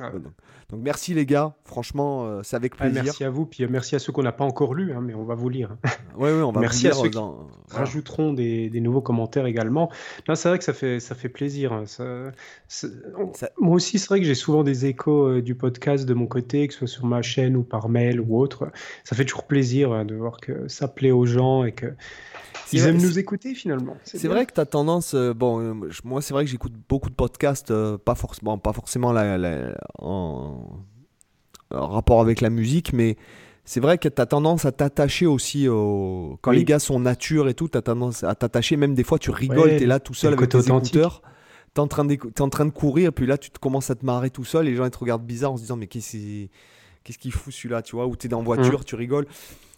Ah. Donc, donc merci les gars, franchement euh, c'est avec Ah, plaisir. merci à vous, puis euh, merci à ceux qu'on n'a pas encore lus, hein, mais on va vous lire. Ouais, ouais, on va Merci vous à lire ceux qui dans- voilà. Rajouteront des, des nouveaux commentaires également. C'est vrai que ça fait, ça fait plaisir. hein, ça- c'est- on- Ça- Moi aussi, c'est vrai que j'ai souvent des échos euh, du podcast de mon côté, que ce soit sur ma chaîne ou par mail ou autre. Ça fait toujours plaisir hein, de voir que ça plaît aux gens et que ils vrai- aiment nous écouter finalement. C'est vrai que tu as tendance. euh, bon, euh, moi, c'est vrai que j'écoute beaucoup de podcasts, pas, forcément, pas forcément la- la- en, en rapport avec la musique, mais c'est vrai que tu as tendance à t'attacher aussi au. Quand Oui. les gars sont nature et tout, tu as tendance à t'attacher. Même des fois, tu rigoles, Ouais, tu es là tout seul avec tes écouteurs. Tu es, en train en de courir, puis là, tu te commences à te marrer tout seul. Et les gens ils te regardent bizarre en se disant Mais qu'est-ce qu'il fout celui-là Tu vois, ou tu es en voiture, tu rigoles.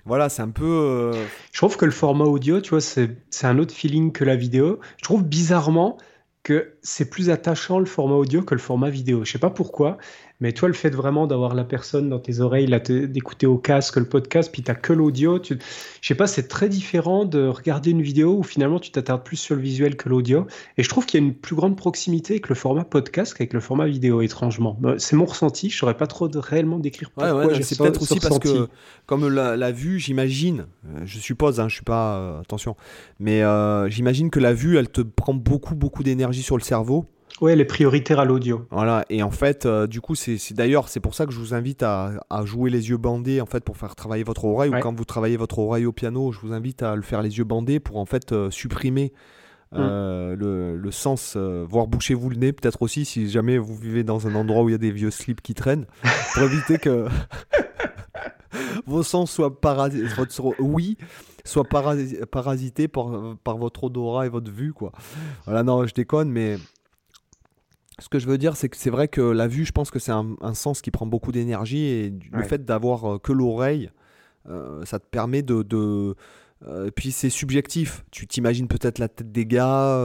Voilà, c'est un peu. euh, Je trouve que le format audio, tu vois, c'est c'est un autre feeling que la vidéo. Je trouve bizarrement que c'est plus attachant le format audio que le format vidéo. Je sais pas pourquoi, mais toi, le fait vraiment d'avoir la personne dans tes oreilles, d'écouter au casque le podcast, puis t'as que l'audio, tu... je sais pas, c'est très différent de regarder une vidéo où finalement tu t'attardes plus sur le visuel que l'audio. Et je trouve qu'il y a une plus grande proximité avec le format podcast qu'avec le format vidéo, étrangement. Euh, C'est mon ressenti, je saurais pas trop de réellement décrire Ouais, pourquoi ouais, j'ai c'est ce- peut-être aussi parce que, comme la, la vue, j'imagine, euh, je suppose, hein, je suis pas, euh, attention, mais euh, j'imagine que la vue, elle te prend beaucoup, beaucoup d'énergie sur le cerveau. Ouais, elle est prioritaire à l'audio. Voilà, et en fait, euh, du coup, c'est d'ailleurs, c'est pour ça que je vous invite à, à jouer les yeux bandés, en fait, pour faire travailler votre oreille, Ouais. ou quand vous travaillez votre oreille au piano, je vous invite à le faire les yeux bandés pour, en fait, euh, supprimer Mm. euh, le, le sens, euh, voire bouchez-vous le nez, peut-être aussi, si jamais vous vivez dans un endroit où il y a des vieux slips qui traînent, pour éviter que vos sens soient parasités, votre oui, soit parasi- parasité par, par votre odorat et votre vue, quoi. Voilà, non, je déconne, mais ce que je veux dire, c'est que c'est vrai que la vue, je pense que c'est un, un sens qui prend beaucoup d'énergie et du- le fait d'avoir euh, que l'oreille, euh, ça te permet de. de euh, puis c'est subjectif. Tu t'imagines peut-être la tête des gars.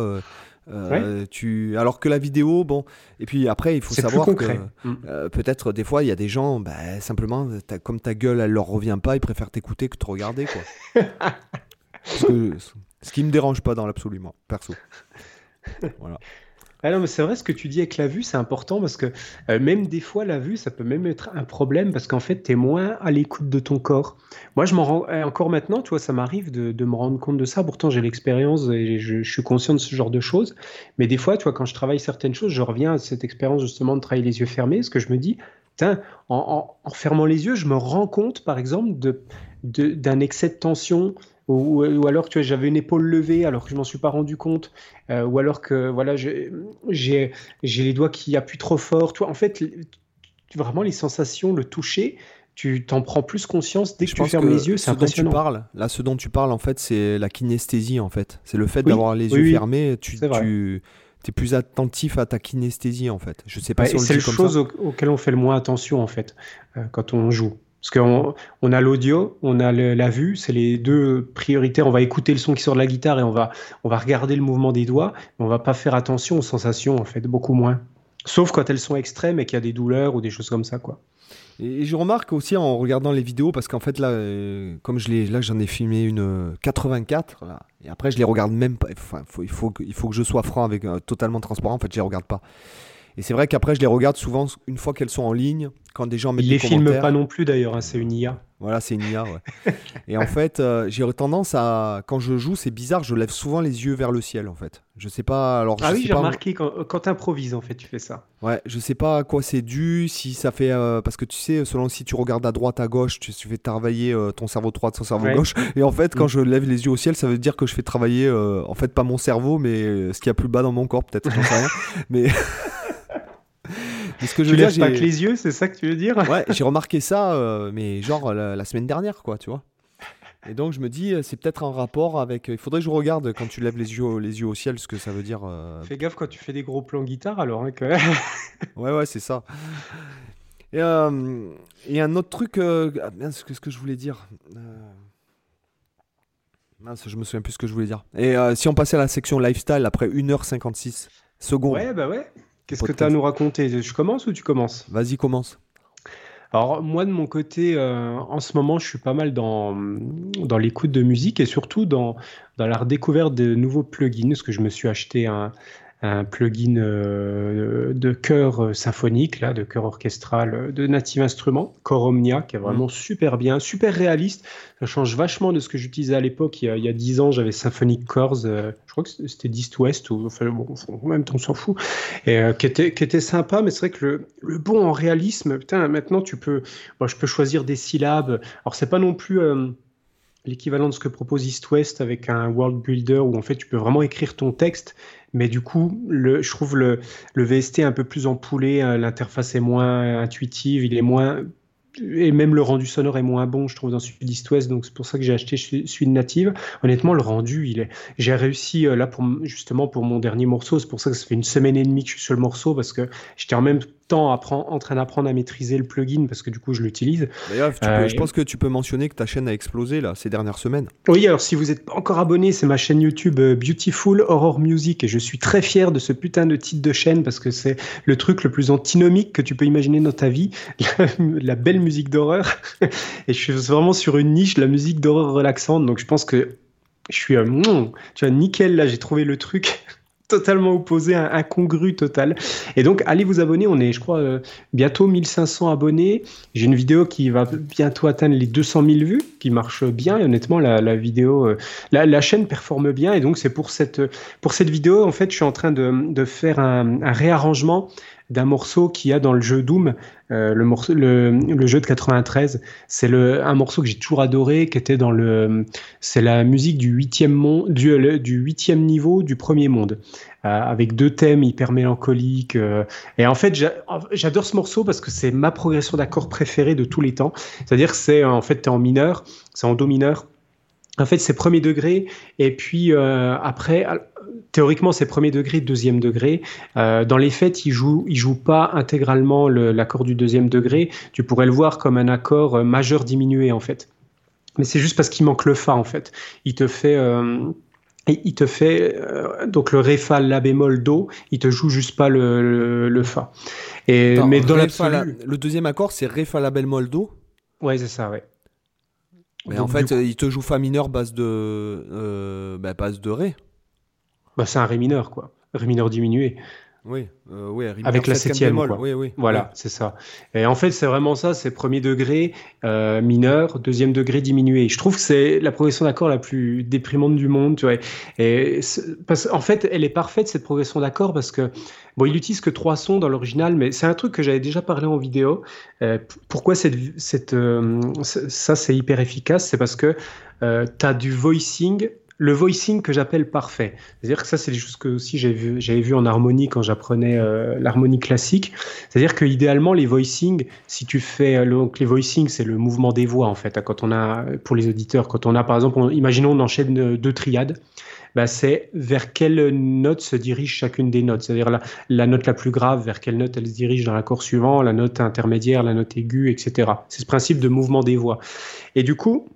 euh, tu... Alors que la vidéo, bon. Et puis après, il faut savoir que. Mm. peut-être des fois il y a des gens bah, simplement comme ta gueule elle leur revient pas ils préfèrent t'écouter que te regarder quoi Parce que, ce qui me dérange pas dans l'absolu moi perso voilà Ah non, mais c'est vrai ce que tu dis avec la vue, c'est important parce que euh, même des fois, la vue, ça peut même être un problème parce qu'en fait, tu es moins à l'écoute de ton corps. Moi, je m'en rends euh, encore maintenant, tu vois, ça m'arrive de, me rendre compte de ça. Pourtant, j'ai l'expérience et je, suis conscient de ce genre de choses. Mais des fois, tu vois, quand je travaille certaines choses, je reviens à cette expérience justement de travailler les yeux fermés, ce que je me dis, en, en, fermant les yeux, je me rends compte, par exemple, d'un de, d'un excès de tension ou, ou, alors tu vois j'avais une épaule levée alors que je m'en suis pas rendu compte. Euh, ou alors que voilà j'ai j'ai les doigts qui appuient trop fort. Toi en fait vraiment les sensations le toucher tu t'en prends plus conscience dès que je tu fermes les yeux c'est impressionnant dont tu parles là ce dont tu parles en fait c'est la kinesthésie en fait. C'est le fait oui, d'avoir les oui, yeux oui. fermés tu, tu es plus attentif à ta kinesthésie en fait. Je sais pas ouais, si on le c'est dit comme choses ça. auxquelles on fait le moins attention en fait euh, quand on joue parce qu'on on a l'audio, on a la vue, c'est les deux prioritaires. On va écouter le son qui sort de la guitare et on va, on va regarder le mouvement des doigts, mais on va pas faire attention aux sensations, en fait, beaucoup moins. Sauf quand elles sont extrêmes et qu'il y a des douleurs ou des choses comme ça, quoi. Et je remarque aussi en regardant les vidéos, parce qu'en fait, là, euh, comme je là, j'en ai filmé une euh, 84, là, et après, je les regarde même pas. Enfin, il, faut que, il faut que je sois franc avec euh, totalement transparent. En fait, je les regarde pas. Et c'est vrai qu'après, je les regarde souvent une fois qu'elles sont en ligne, quand des gens mettent Il des les filme pas non plus d'ailleurs, hein, c'est une IA. Voilà, c'est une IA, ouais. et en fait, euh, j'ai tendance à. Quand je joue, c'est bizarre, je lève souvent les yeux vers le ciel, en fait. Je sais pas. Alors, ah je oui, j'ai remarqué, quand, quand tu improvises, en fait, tu fais ça. Ouais, je sais pas à quoi c'est dû, si ça fait. euh, parce que tu sais, selon si tu regardes à droite, à gauche, tu, tu fais travailler euh, ton cerveau droit son cerveau Ouais. gauche. Et en fait, quand Mm. je lève les yeux au ciel, ça veut dire que je fais travailler, en fait, pas mon cerveau, mais ce qu'il y a plus bas dans mon corps, peut-être, j'en sais rien. Mais. Mais ce que je Tu veux lèves pas que les yeux, c'est ça que tu veux dire Ouais, j'ai remarqué ça, euh, mais genre la, la semaine dernière, quoi, tu vois. Et donc je me dis, euh, c'est peut-être un rapport avec. Il faudrait que je regarde quand tu lèves les yeux, au- les yeux au ciel, ce que ça veut dire. euh, Fais gaffe quand tu fais des gros plans guitare, alors. hein, que... Ouais, ouais, c'est ça. Et, euh, et un autre truc, euh, ah, mince, qu'est-ce que je voulais dire Euh, Mince, je me souviens plus ce que je voulais dire. Et euh, si on passait à la section lifestyle après 1h56 secondes, ouais, bah ouais. Qu'est-ce que tu as à nous raconter? Je commence ou tu commences? Vas-y, commence. Alors moi de mon côté, euh, en ce moment, je suis pas mal dans, dans l'écoute de musique et surtout dans, dans la redécouverte de nouveaux plugins, parce que je me suis acheté un, un plugin euh, de chœur euh, symphonique, là, de chœur orchestral euh, de Native Instruments, Core Omnia, qui est vraiment super bien, super réaliste. Ça change vachement de ce que j'utilisais à l'époque. Il, y a- il y a 10 ans, j'avais Symphonic Chords, euh, je crois que c'était d'East West, ou enfin, bon, en même temps, on s'en fout, et euh, qui, était, qui était sympa, mais c'est vrai que le, le bon en réalisme, putain, maintenant tu peux, bon, je peux choisir des syllabes. Alors, c'est pas non plus. euh, l'équivalent de ce que propose East West avec un world builder où en fait tu peux vraiment écrire ton texte, mais du coup le, je trouve le, le VST un peu plus empoulé, euh, l'interface est moins intuitive, il est moins et même le rendu sonore est moins bon, je trouve, dans celui d'East West, donc c'est pour ça que j'ai acheté celui Native. Honnêtement, le rendu, il est. J'ai réussi euh, là pour justement pour mon dernier morceau, c'est pour ça que ça fait une semaine et demie que je suis sur le morceau parce que j'étais en même temps appren- en train d'apprendre à maîtriser le plugin parce que du coup je l'utilise. D'ailleurs, peux- Euh, je pense que tu peux mentionner que ta chaîne a explosé là ces dernières semaines. Oui, alors si vous n'êtes pas encore abonné, c'est ma chaîne YouTube euh, Beautiful Horror Music et je suis très fier de ce putain de titre de chaîne parce que c'est le truc le plus antinomique que tu peux imaginer dans ta vie, la, la belle musique d'horreur. Et je suis vraiment sur une niche, la musique d'horreur relaxante, donc je pense que je suis, euh, tu vois, nickel là, j'ai trouvé le truc totalement opposé, incongru total. Et donc allez vous abonner, on est je crois euh, bientôt 1500 abonnés. J'ai une vidéo qui va bientôt atteindre les 200 000 vues, qui marche bien. Et honnêtement, la, vidéo, euh, la, chaîne performe bien. Et donc, c'est pour cette, pour cette vidéo, en fait, je suis en train de, de faire un réarrangement d'un morceau qu'il y a dans le jeu Doom, euh, le, morceau, le, jeu de 93. C'est un morceau que j'ai toujours adoré, qui était dans le, c'est la musique du huitième monde, du, du huitième niveau du premier monde, euh, avec deux thèmes hyper mélancoliques. euh, et en fait, j'a- j'adore ce morceau parce que c'est ma progression d'accords préférée de tous les temps. C'est-à-dire que c'est en fait, es en mineur, c'est en do mineur. En fait, c'est premier degré, et puis après, théoriquement, c'est premier degré, deuxième degré. Euh, dans les faits, il joue, il joue pas intégralement le- l'accord du deuxième degré. Tu pourrais le voir comme un accord euh, majeur diminué, en fait. Mais c'est juste parce qu'il manque le fa, en fait. Il te fait. euh, il te fait euh, donc le ré fa la bémol do, il te joue juste pas le, le, le fa. Et Attends, mais dans Ré, l'absolu, fa, la- Le deuxième accord, c'est Ré fa la belle moldo. ouais c'est ça, ouais. Mais Donc, en fait, coup- il te joue Fa mineur base de, bah, base de Ré. Bah, c'est un Ré mineur, quoi. Ré mineur diminué. Oui, euh, oui, Avec la septième, quoi. Oui, oui. Voilà, c'est ça. Et en fait, c'est vraiment ça, c'est premier degré euh, mineur, deuxième degré diminué. Je trouve que c'est la progression d'accord la plus déprimante du monde, tu vois. Et parce, en fait, elle est parfaite cette progression d'accord parce que bon, il utilise que trois sons dans l'original, mais c'est un truc que j'avais déjà parlé en vidéo. Euh, pourquoi cette, cette, euh, ça c'est hyper efficace, c'est parce que tu as du voicing. Le voicing que j'appelle parfait. C'est-à-dire que ça, c'est des choses que aussi j'avais vu, vu en harmonie quand j'apprenais euh, l'harmonie classique. C'est-à-dire que idéalement, les voicings, si tu fais euh, donc les voicings, c'est le mouvement des voix en fait. Quand on a pour les auditeurs, quand on a par exemple, on- imaginons on enchaîne euh, deux triades, bah, c'est vers quelle note se dirige chacune des notes. C'est-à-dire la note la plus grave, vers quelle note elle se dirige dans l'accord suivant, la note intermédiaire, la note aiguë, etc. C'est ce principe de mouvement des voix. Et du coup,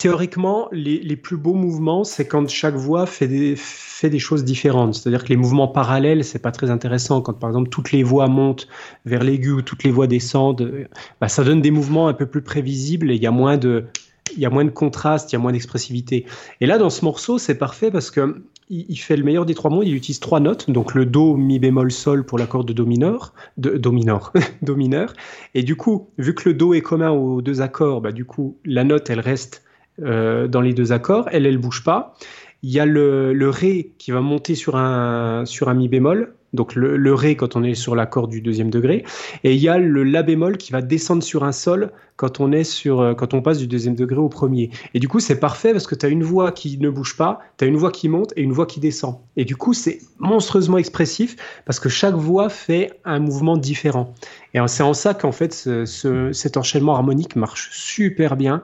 théoriquement, les, plus beaux mouvements, c'est quand chaque voix fait des, choses différentes. C'est-à-dire que les mouvements parallèles, c'est pas très intéressant. Quand par exemple toutes les voix montent vers l'aigu ou toutes les voix descendent, euh, bah, ça donne des mouvements un peu plus prévisibles et il y a moins de, contraste, il y a moins d'expressivité. Et là, dans ce morceau, c'est parfait parce que il fait le meilleur des trois mondes. Il utilise trois notes, donc le do, mi bémol, sol pour l'accord de do mineur, de do mineur, do mineur. Et du coup, vu que le do est commun aux deux accords, bah, du coup, la note, elle reste euh, dans les deux accords, elle, elle bouge pas. Il y a le, ré qui va monter sur un, sur un mi bémol, donc le, ré quand on est sur l'accord du deuxième degré, et il y a le la bémol qui va descendre sur un sol quand on est sur, euh, quand on passe du deuxième degré au premier. Et du coup, c'est parfait parce que tu as une voix qui ne bouge pas, tu as une voix qui monte et une voix qui descend. Et du coup, c'est monstrueusement expressif parce que chaque voix fait un mouvement différent. Et c'est en ça qu'en fait, ce, ce, cet enchaînement harmonique marche super bien.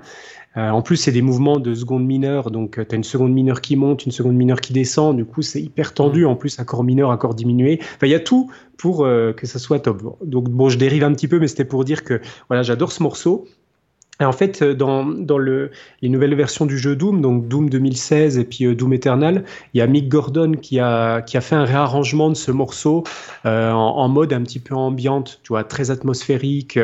Euh, en plus, c'est des mouvements de seconde mineure, donc tu as une seconde mineure qui monte, une seconde mineure qui descend, du coup c'est hyper tendu, en plus accord mineur, accord diminué. Enfin, il y a tout pour euh, que ça soit top. Donc bon, je dérive un petit peu, mais c'était pour dire que voilà, j'adore ce morceau. Et en fait, dans, dans le, les nouvelles versions du jeu Doom, donc Doom 2016 et puis euh, Doom Eternal, il y a Mick Gordon qui a, qui a fait un réarrangement de ce morceau euh, en, en, mode un petit peu ambiante, tu vois, très atmosphérique,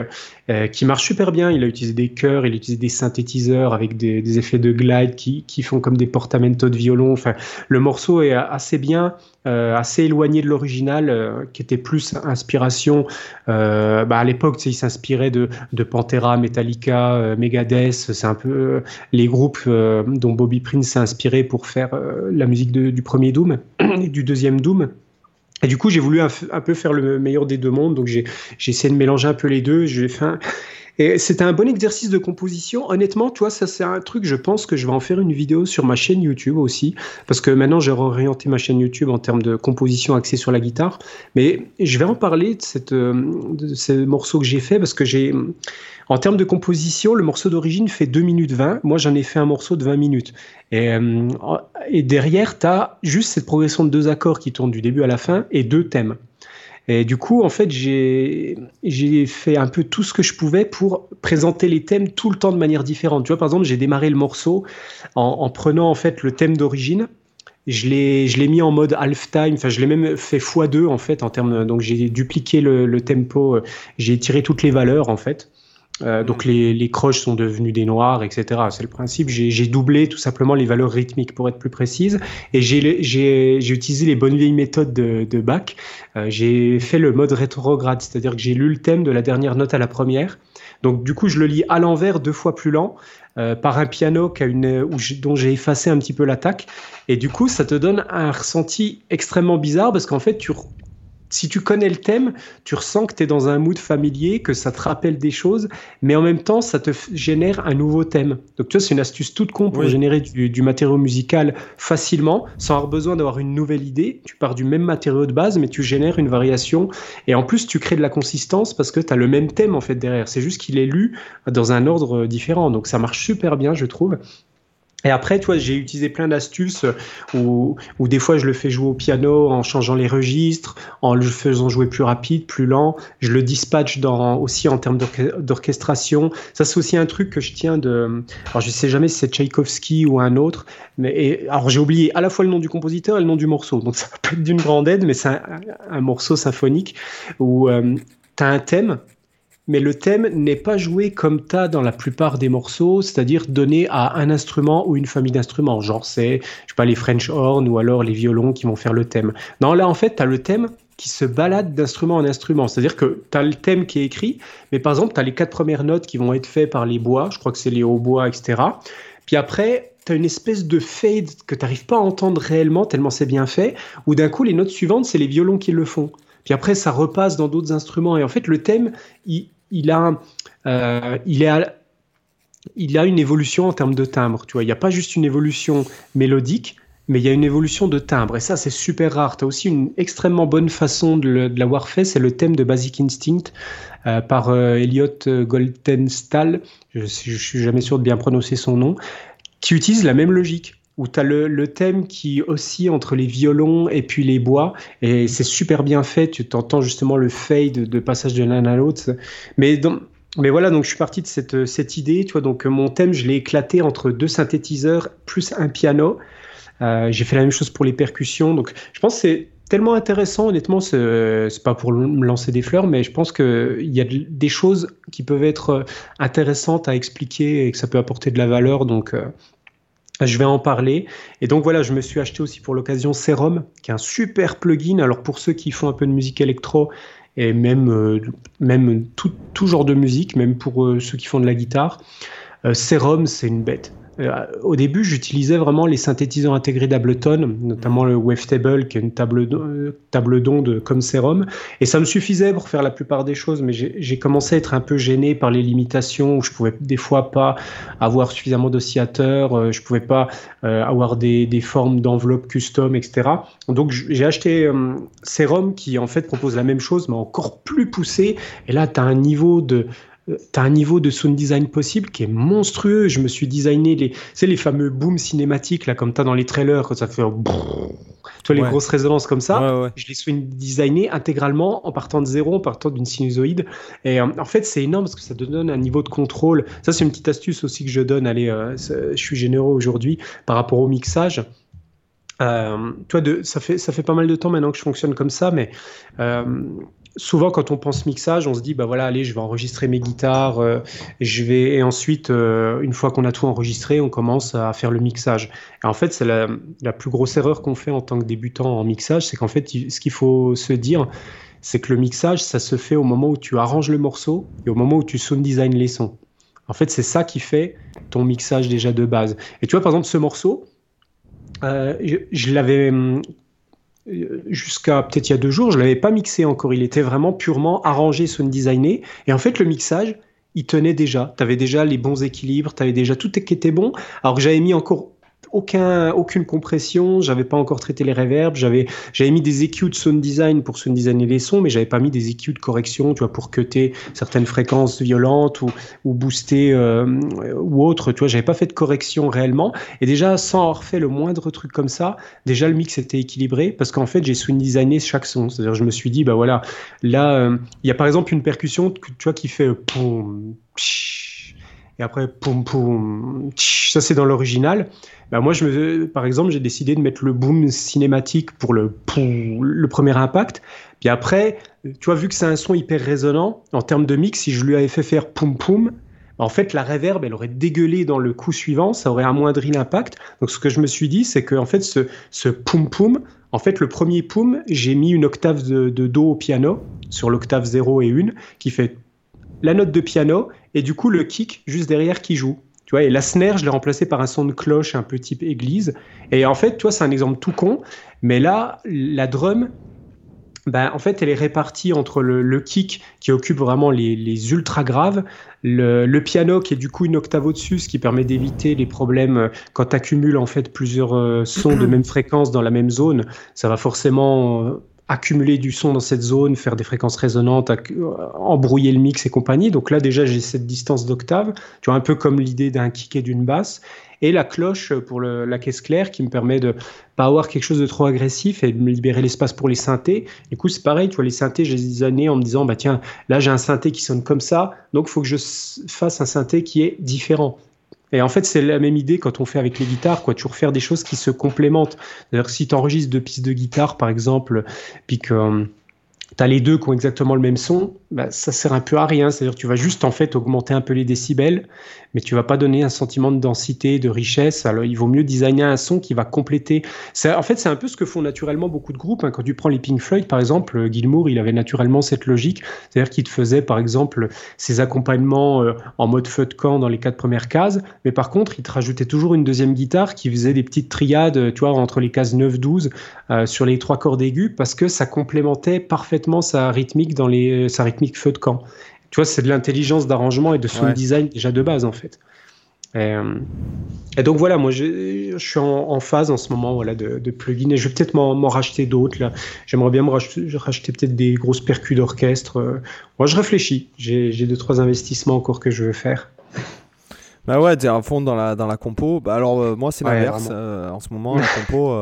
euh, qui marche super bien. Il a utilisé des chœurs, il a utilisé des synthétiseurs avec des, effets de glide qui, qui, font comme des portamento de violon. Enfin, le morceau est assez bien, euh, assez éloigné de l'original, euh, qui était plus inspiration. Bah à l'époque, il s'inspirait de, de Pantera, Metallica, Megadeth. C'est un peu les groupes dont Bobby Prince s'est inspiré pour faire la musique du premier Doom et du deuxième Doom. Et du coup, j'ai voulu un, peu faire le meilleur des deux mondes. Donc, j'ai essayé de mélanger un peu les deux. J'ai fait. Et c'était un bon exercice de composition. Honnêtement, tu vois, ça c'est un truc, je pense que je vais en faire une vidéo sur ma chaîne YouTube aussi, parce que maintenant j'ai réorienté ma chaîne YouTube en termes de composition axée sur la guitare. Mais je vais en parler de, cette, de ces morceaux que j'ai fait, parce que j'ai, en termes de composition, le morceau d'origine fait 2 minutes 20. Moi, j'en ai fait un morceau de 20 minutes. Et, et derrière, tu as juste cette progression de deux accords qui tournent du début à la fin et deux thèmes. Et du coup, en fait, j'ai fait un peu tout ce que je pouvais pour présenter les thèmes tout le temps de manière différente. Tu vois, par exemple, j'ai démarré le morceau en, en, prenant en fait le thème d'origine. Je l'ai mis en mode half time, enfin je l'ai même fait x2 en fait en termes donc j'ai dupliqué le, le tempo, j'ai tiré toutes les valeurs en fait. Euh, donc les, les, croches sont devenues des noirs, etc. C'est le principe. J'ai doublé tout simplement les valeurs rythmiques pour être plus précise. Et j'ai utilisé les bonnes vieilles méthodes de, de Bach. Euh, j'ai fait le mode rétrograde, c'est-à-dire que j'ai lu le thème de la dernière note à la première. Donc du coup, je le lis à l'envers, deux fois plus lent, euh, par un piano qui a une, où dont j'ai effacé un petit peu l'attaque. Et du coup, ça te donne un ressenti extrêmement bizarre parce qu'en fait, tu, si tu connais le thème, tu ressens que tu es dans un mood familier, que ça te rappelle des choses, mais en même temps, ça te génère un nouveau thème. Donc, tu vois, c'est une astuce toute con pour oui. générer du, du, matériau musical facilement, sans avoir besoin d'avoir une nouvelle idée. Tu pars du même matériau de base, mais tu génères une variation. Et en plus, tu crées de la consistance parce que tu as le même thème, en fait, derrière. C'est juste qu'il est lu dans un ordre différent. Donc, ça marche super bien, je trouve. Et après, tu vois, j'ai utilisé plein d'astuces où, où des fois je le fais jouer au piano en changeant les registres, en le faisant jouer plus rapide, plus lent. Je le dispatch dans, aussi en termes d'orchestration. Ça, c'est aussi un truc que je tiens de. Alors, je sais jamais si c'est Tchaïkovski ou un autre. Mais alors, j'ai oublié à la fois le nom du compositeur et le nom du morceau. Donc, ça peut être d'une grande aide, mais c'est un, un, morceau symphonique où euh, tu as un thème mais le thème n'est pas joué comme tu as dans la plupart des morceaux, c'est-à-dire donné à un instrument ou une famille d'instruments. Genre, c'est, je sais pas, les French horn ou alors les violons qui vont faire le thème. Non, là, en fait, tu as le thème qui se balade d'instrument en instrument. C'est-à-dire que tu as le thème qui est écrit, mais par exemple, tu as les quatre premières notes qui vont être faites par les bois, je crois que c'est les hautbois, etc. Puis après, tu as une espèce de fade que tu n'arrives pas à entendre réellement, tellement c'est bien fait, ou d'un coup, les notes suivantes, c'est les violons qui le font. Puis après, ça repasse dans d'autres instruments. Et en fait, le thème, il, a, euh, il, a une évolution en termes de timbre. Tu vois, il n'y a pas juste une évolution mélodique, mais il y a une évolution de timbre. Et ça, c'est super rare. Tu as aussi une extrêmement bonne façon de, l'avoir fait. C'est le thème de Basic Instinct euh, par euh, Elliot Goldenstahl. Je ne suis jamais sûr de bien prononcer son nom. Qui utilise la même logique où tu as le, thème qui oscille entre les violons et puis les bois, et c'est super bien fait, tu t'entends justement le fade de passage de l'un à l'autre. Mais, mais voilà, donc je suis parti de cette, cette idée, tu vois, donc mon thème, je l'ai éclaté entre deux synthétiseurs plus un piano. Euh, j'ai fait la même chose pour les percussions, donc je pense que c'est tellement intéressant, honnêtement, c'est pas pour me lancer des fleurs, mais je pense qu'il y a des choses qui peuvent être intéressantes à expliquer et que ça peut apporter de la valeur, donc... Euh, je vais en parler. Et donc voilà, je me suis acheté aussi pour l'occasion Serum, qui est un super plugin. Alors pour ceux qui font un peu de musique électro et même, euh, tout, genre de musique, même pour euh, ceux qui font de la guitare, euh, Serum, c'est une bête. Euh, au début, j'utilisais vraiment les synthétiseurs intégrés d'Ableton, notamment le Wavetable, qui est une table, table d'onde comme Serum, et ça me suffisait pour faire la plupart des choses, mais j'ai commencé à être un peu gêné par les limitations, où je pouvais des fois pas avoir suffisamment d'oscillateurs, euh, je pouvais pas euh, avoir des, des formes d'enveloppe custom, etc. Donc j'ai acheté Serum, qui en fait propose la même chose, mais encore plus poussé, et là, tu as un niveau de tu as un niveau de sound design possible qui est monstrueux. Je me suis designé les, c'est les fameux booms cinématiques, là, comme tu as dans les trailers, quand ça fait. Tu vois, les grosses résonances comme ça. Je les suis designé intégralement en partant de zéro, en partant d'une sinusoïde. Et euh, en fait, c'est énorme parce que ça te donne un niveau de contrôle. Ça, c'est une petite astuce aussi que je donne. Allez, euh, je suis généreux aujourd'hui par rapport au mixage. Euh, toi, de, ça, fait, ça fait pas mal de temps maintenant que je fonctionne comme ça, mais euh, souvent quand on pense mixage, on se dit bah voilà, allez, je vais enregistrer mes guitares, euh, je vais et ensuite euh, une fois qu'on a tout enregistré, on commence à faire le mixage. Et en fait, c'est la, plus grosse erreur qu'on fait en tant que débutant en mixage, c'est qu'en fait, ce qu'il faut se dire, c'est que le mixage, ça se fait au moment où tu arranges le morceau et au moment où tu sound design les sons. En fait, c'est ça qui fait ton mixage déjà de base. Et tu vois, par exemple, ce morceau, euh, je, je l'avais hum, jusqu'à peut-être il y a deux jours, je l'avais pas mixé encore. Il était vraiment purement arrangé, sound designé. Et en fait, le mixage, il tenait déjà. Tu avais déjà les bons équilibres, tu avais déjà tout qui était bon. Alors que j'avais mis encore aucun, aucune compression, j'avais pas encore traité les reverbs, j'avais, mis des EQ de sound design pour sound designer les sons, mais j'avais pas mis des EQ de correction, tu pour cutter certaines fréquences violentes ou, booster euh, ou autre, tu vois, j'avais pas fait de correction réellement. Et déjà, sans avoir fait le moindre truc comme ça, déjà le mix était équilibré parce qu'en fait, j'ai sound designé chaque son. C'est-à-dire, je me suis dit, bah voilà, là, euh, il y a par exemple une percussion, qui fait poum, et après poum poum, ça c'est dans l'original. Bah, moi, je me, par exemple, j'ai décidé de mettre le boom cinématique pour le, le premier impact. Puis après, tu vois, vu que c'est un son hyper résonnant, en termes de mix, si je lui avais fait faire poum poum, bah, en fait, la reverb, elle aurait dégueulé dans le coup suivant, ça aurait amoindri l'impact. Donc, ce que je me suis dit, c'est que en fait, ce, ce poum poum, en fait, le premier poum, j'ai mis une octave de, de Do au piano, sur l'octave 0 et 1, qui fait la note de piano, et du coup, le kick juste derrière qui joue et la snare, je l'ai remplacé par un son de cloche un peu type église. Et en fait, toi, c'est un exemple tout con, mais là, la drum, ben, en fait, elle est répartie entre le, kick qui occupe vraiment les, ultra graves, le, piano qui est du coup une octave au-dessus, ce qui permet d'éviter les problèmes quand tu accumules en fait plusieurs euh, sons de même fréquence dans la même zone. Ça va forcément euh, accumuler du son dans cette zone, faire des fréquences résonantes, embrouiller le mix et compagnie. Donc là déjà j'ai cette distance d'octave, tu vois un peu comme l'idée d'un kick et d'une basse. Et la cloche pour la caisse claire qui me permet de pas avoir quelque chose de trop agressif et de me libérer l'espace pour les synthés. Du coup c'est pareil, tu vois les synthés j'ai des années en me disant bah tiens là j'ai un synthé qui sonne comme ça, donc il faut que je fasse un synthé qui est différent. Et en fait, c'est la même idée quand on fait avec les guitares, quoi. Toujours faire des choses qui se complémentent. C'est-à-dire si tu enregistres deux pistes de guitare, par exemple, puis que euh, tu as les deux qui ont exactement le même son, bah, ça sert un peu à rien. C'est-à-dire tu vas juste en fait augmenter un peu les décibels, mais tu vas pas donner un sentiment de densité, de richesse. Alors il vaut mieux designer un son qui va compléter. En fait, c'est un peu ce que font naturellement beaucoup de groupes. Hein. Quand tu prends les Pink Floyd, par exemple, Gilmour, il avait naturellement cette logique. C'est-à-dire qu'il te faisait, par exemple, ses accompagnements euh, en mode feu de camp dans les quatre premières cases, mais par contre, il te rajoutait toujours une deuxième guitare qui faisait des petites triades, tu vois, entre les cases 9-12 euh, sur les trois cordes aiguës, parce que ça complémentait parfaitement sa rythmique dans les, sa rythmique feu de camp. Tu vois, c'est de l'intelligence d'arrangement et de sound design déjà de base en fait. Et, euh, donc voilà, moi je suis en, phase en ce moment voilà, de, de plugins et je vais peut-être m'en racheter d'autres. Là. J'aimerais bien me racheter, racheter peut-être des grosses percus d'orchestre. Euh. Moi je réfléchis, j'ai deux, trois investissements encore que je veux faire. Bah ouais, t'es à fond dans la, dans la compo. Bah alors euh, moi c'est l'inverse. en ce moment, la compo,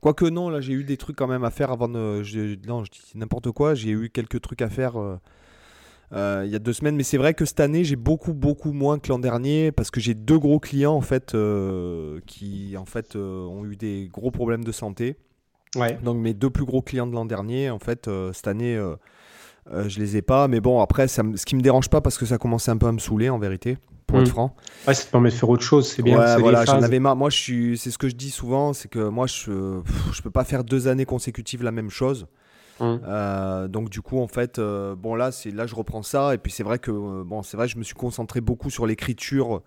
Quoique non, là j'ai eu des trucs quand même à faire avant de. Je, non, je dis n'importe quoi. J'ai eu quelques trucs à faire euh, euh, il y a deux semaines. Mais c'est vrai que cette année j'ai beaucoup, beaucoup moins que l'an dernier parce que j'ai deux gros clients en fait euh, qui en fait ont eu des gros problèmes de santé. Ouais. Donc mes deux plus gros clients de l'an dernier, en fait, cette année je les ai pas. Mais bon, après, ça, ce qui me dérange pas parce que ça commençait un peu à me saouler en vérité pour être hmm. franc. Ouais, ça te permet de faire autre chose, c'est bien. Ouais, voilà, j'en avais marre. Moi, je suis, c'est ce que je dis souvent, c'est que moi, je, je peux pas faire deux années consécutives la même chose. Hmm. Euh, donc du coup en fait euh, bon là c'est là je reprends ça et puis c'est vrai que euh, bon c'est vrai je me suis concentré beaucoup sur l'écriture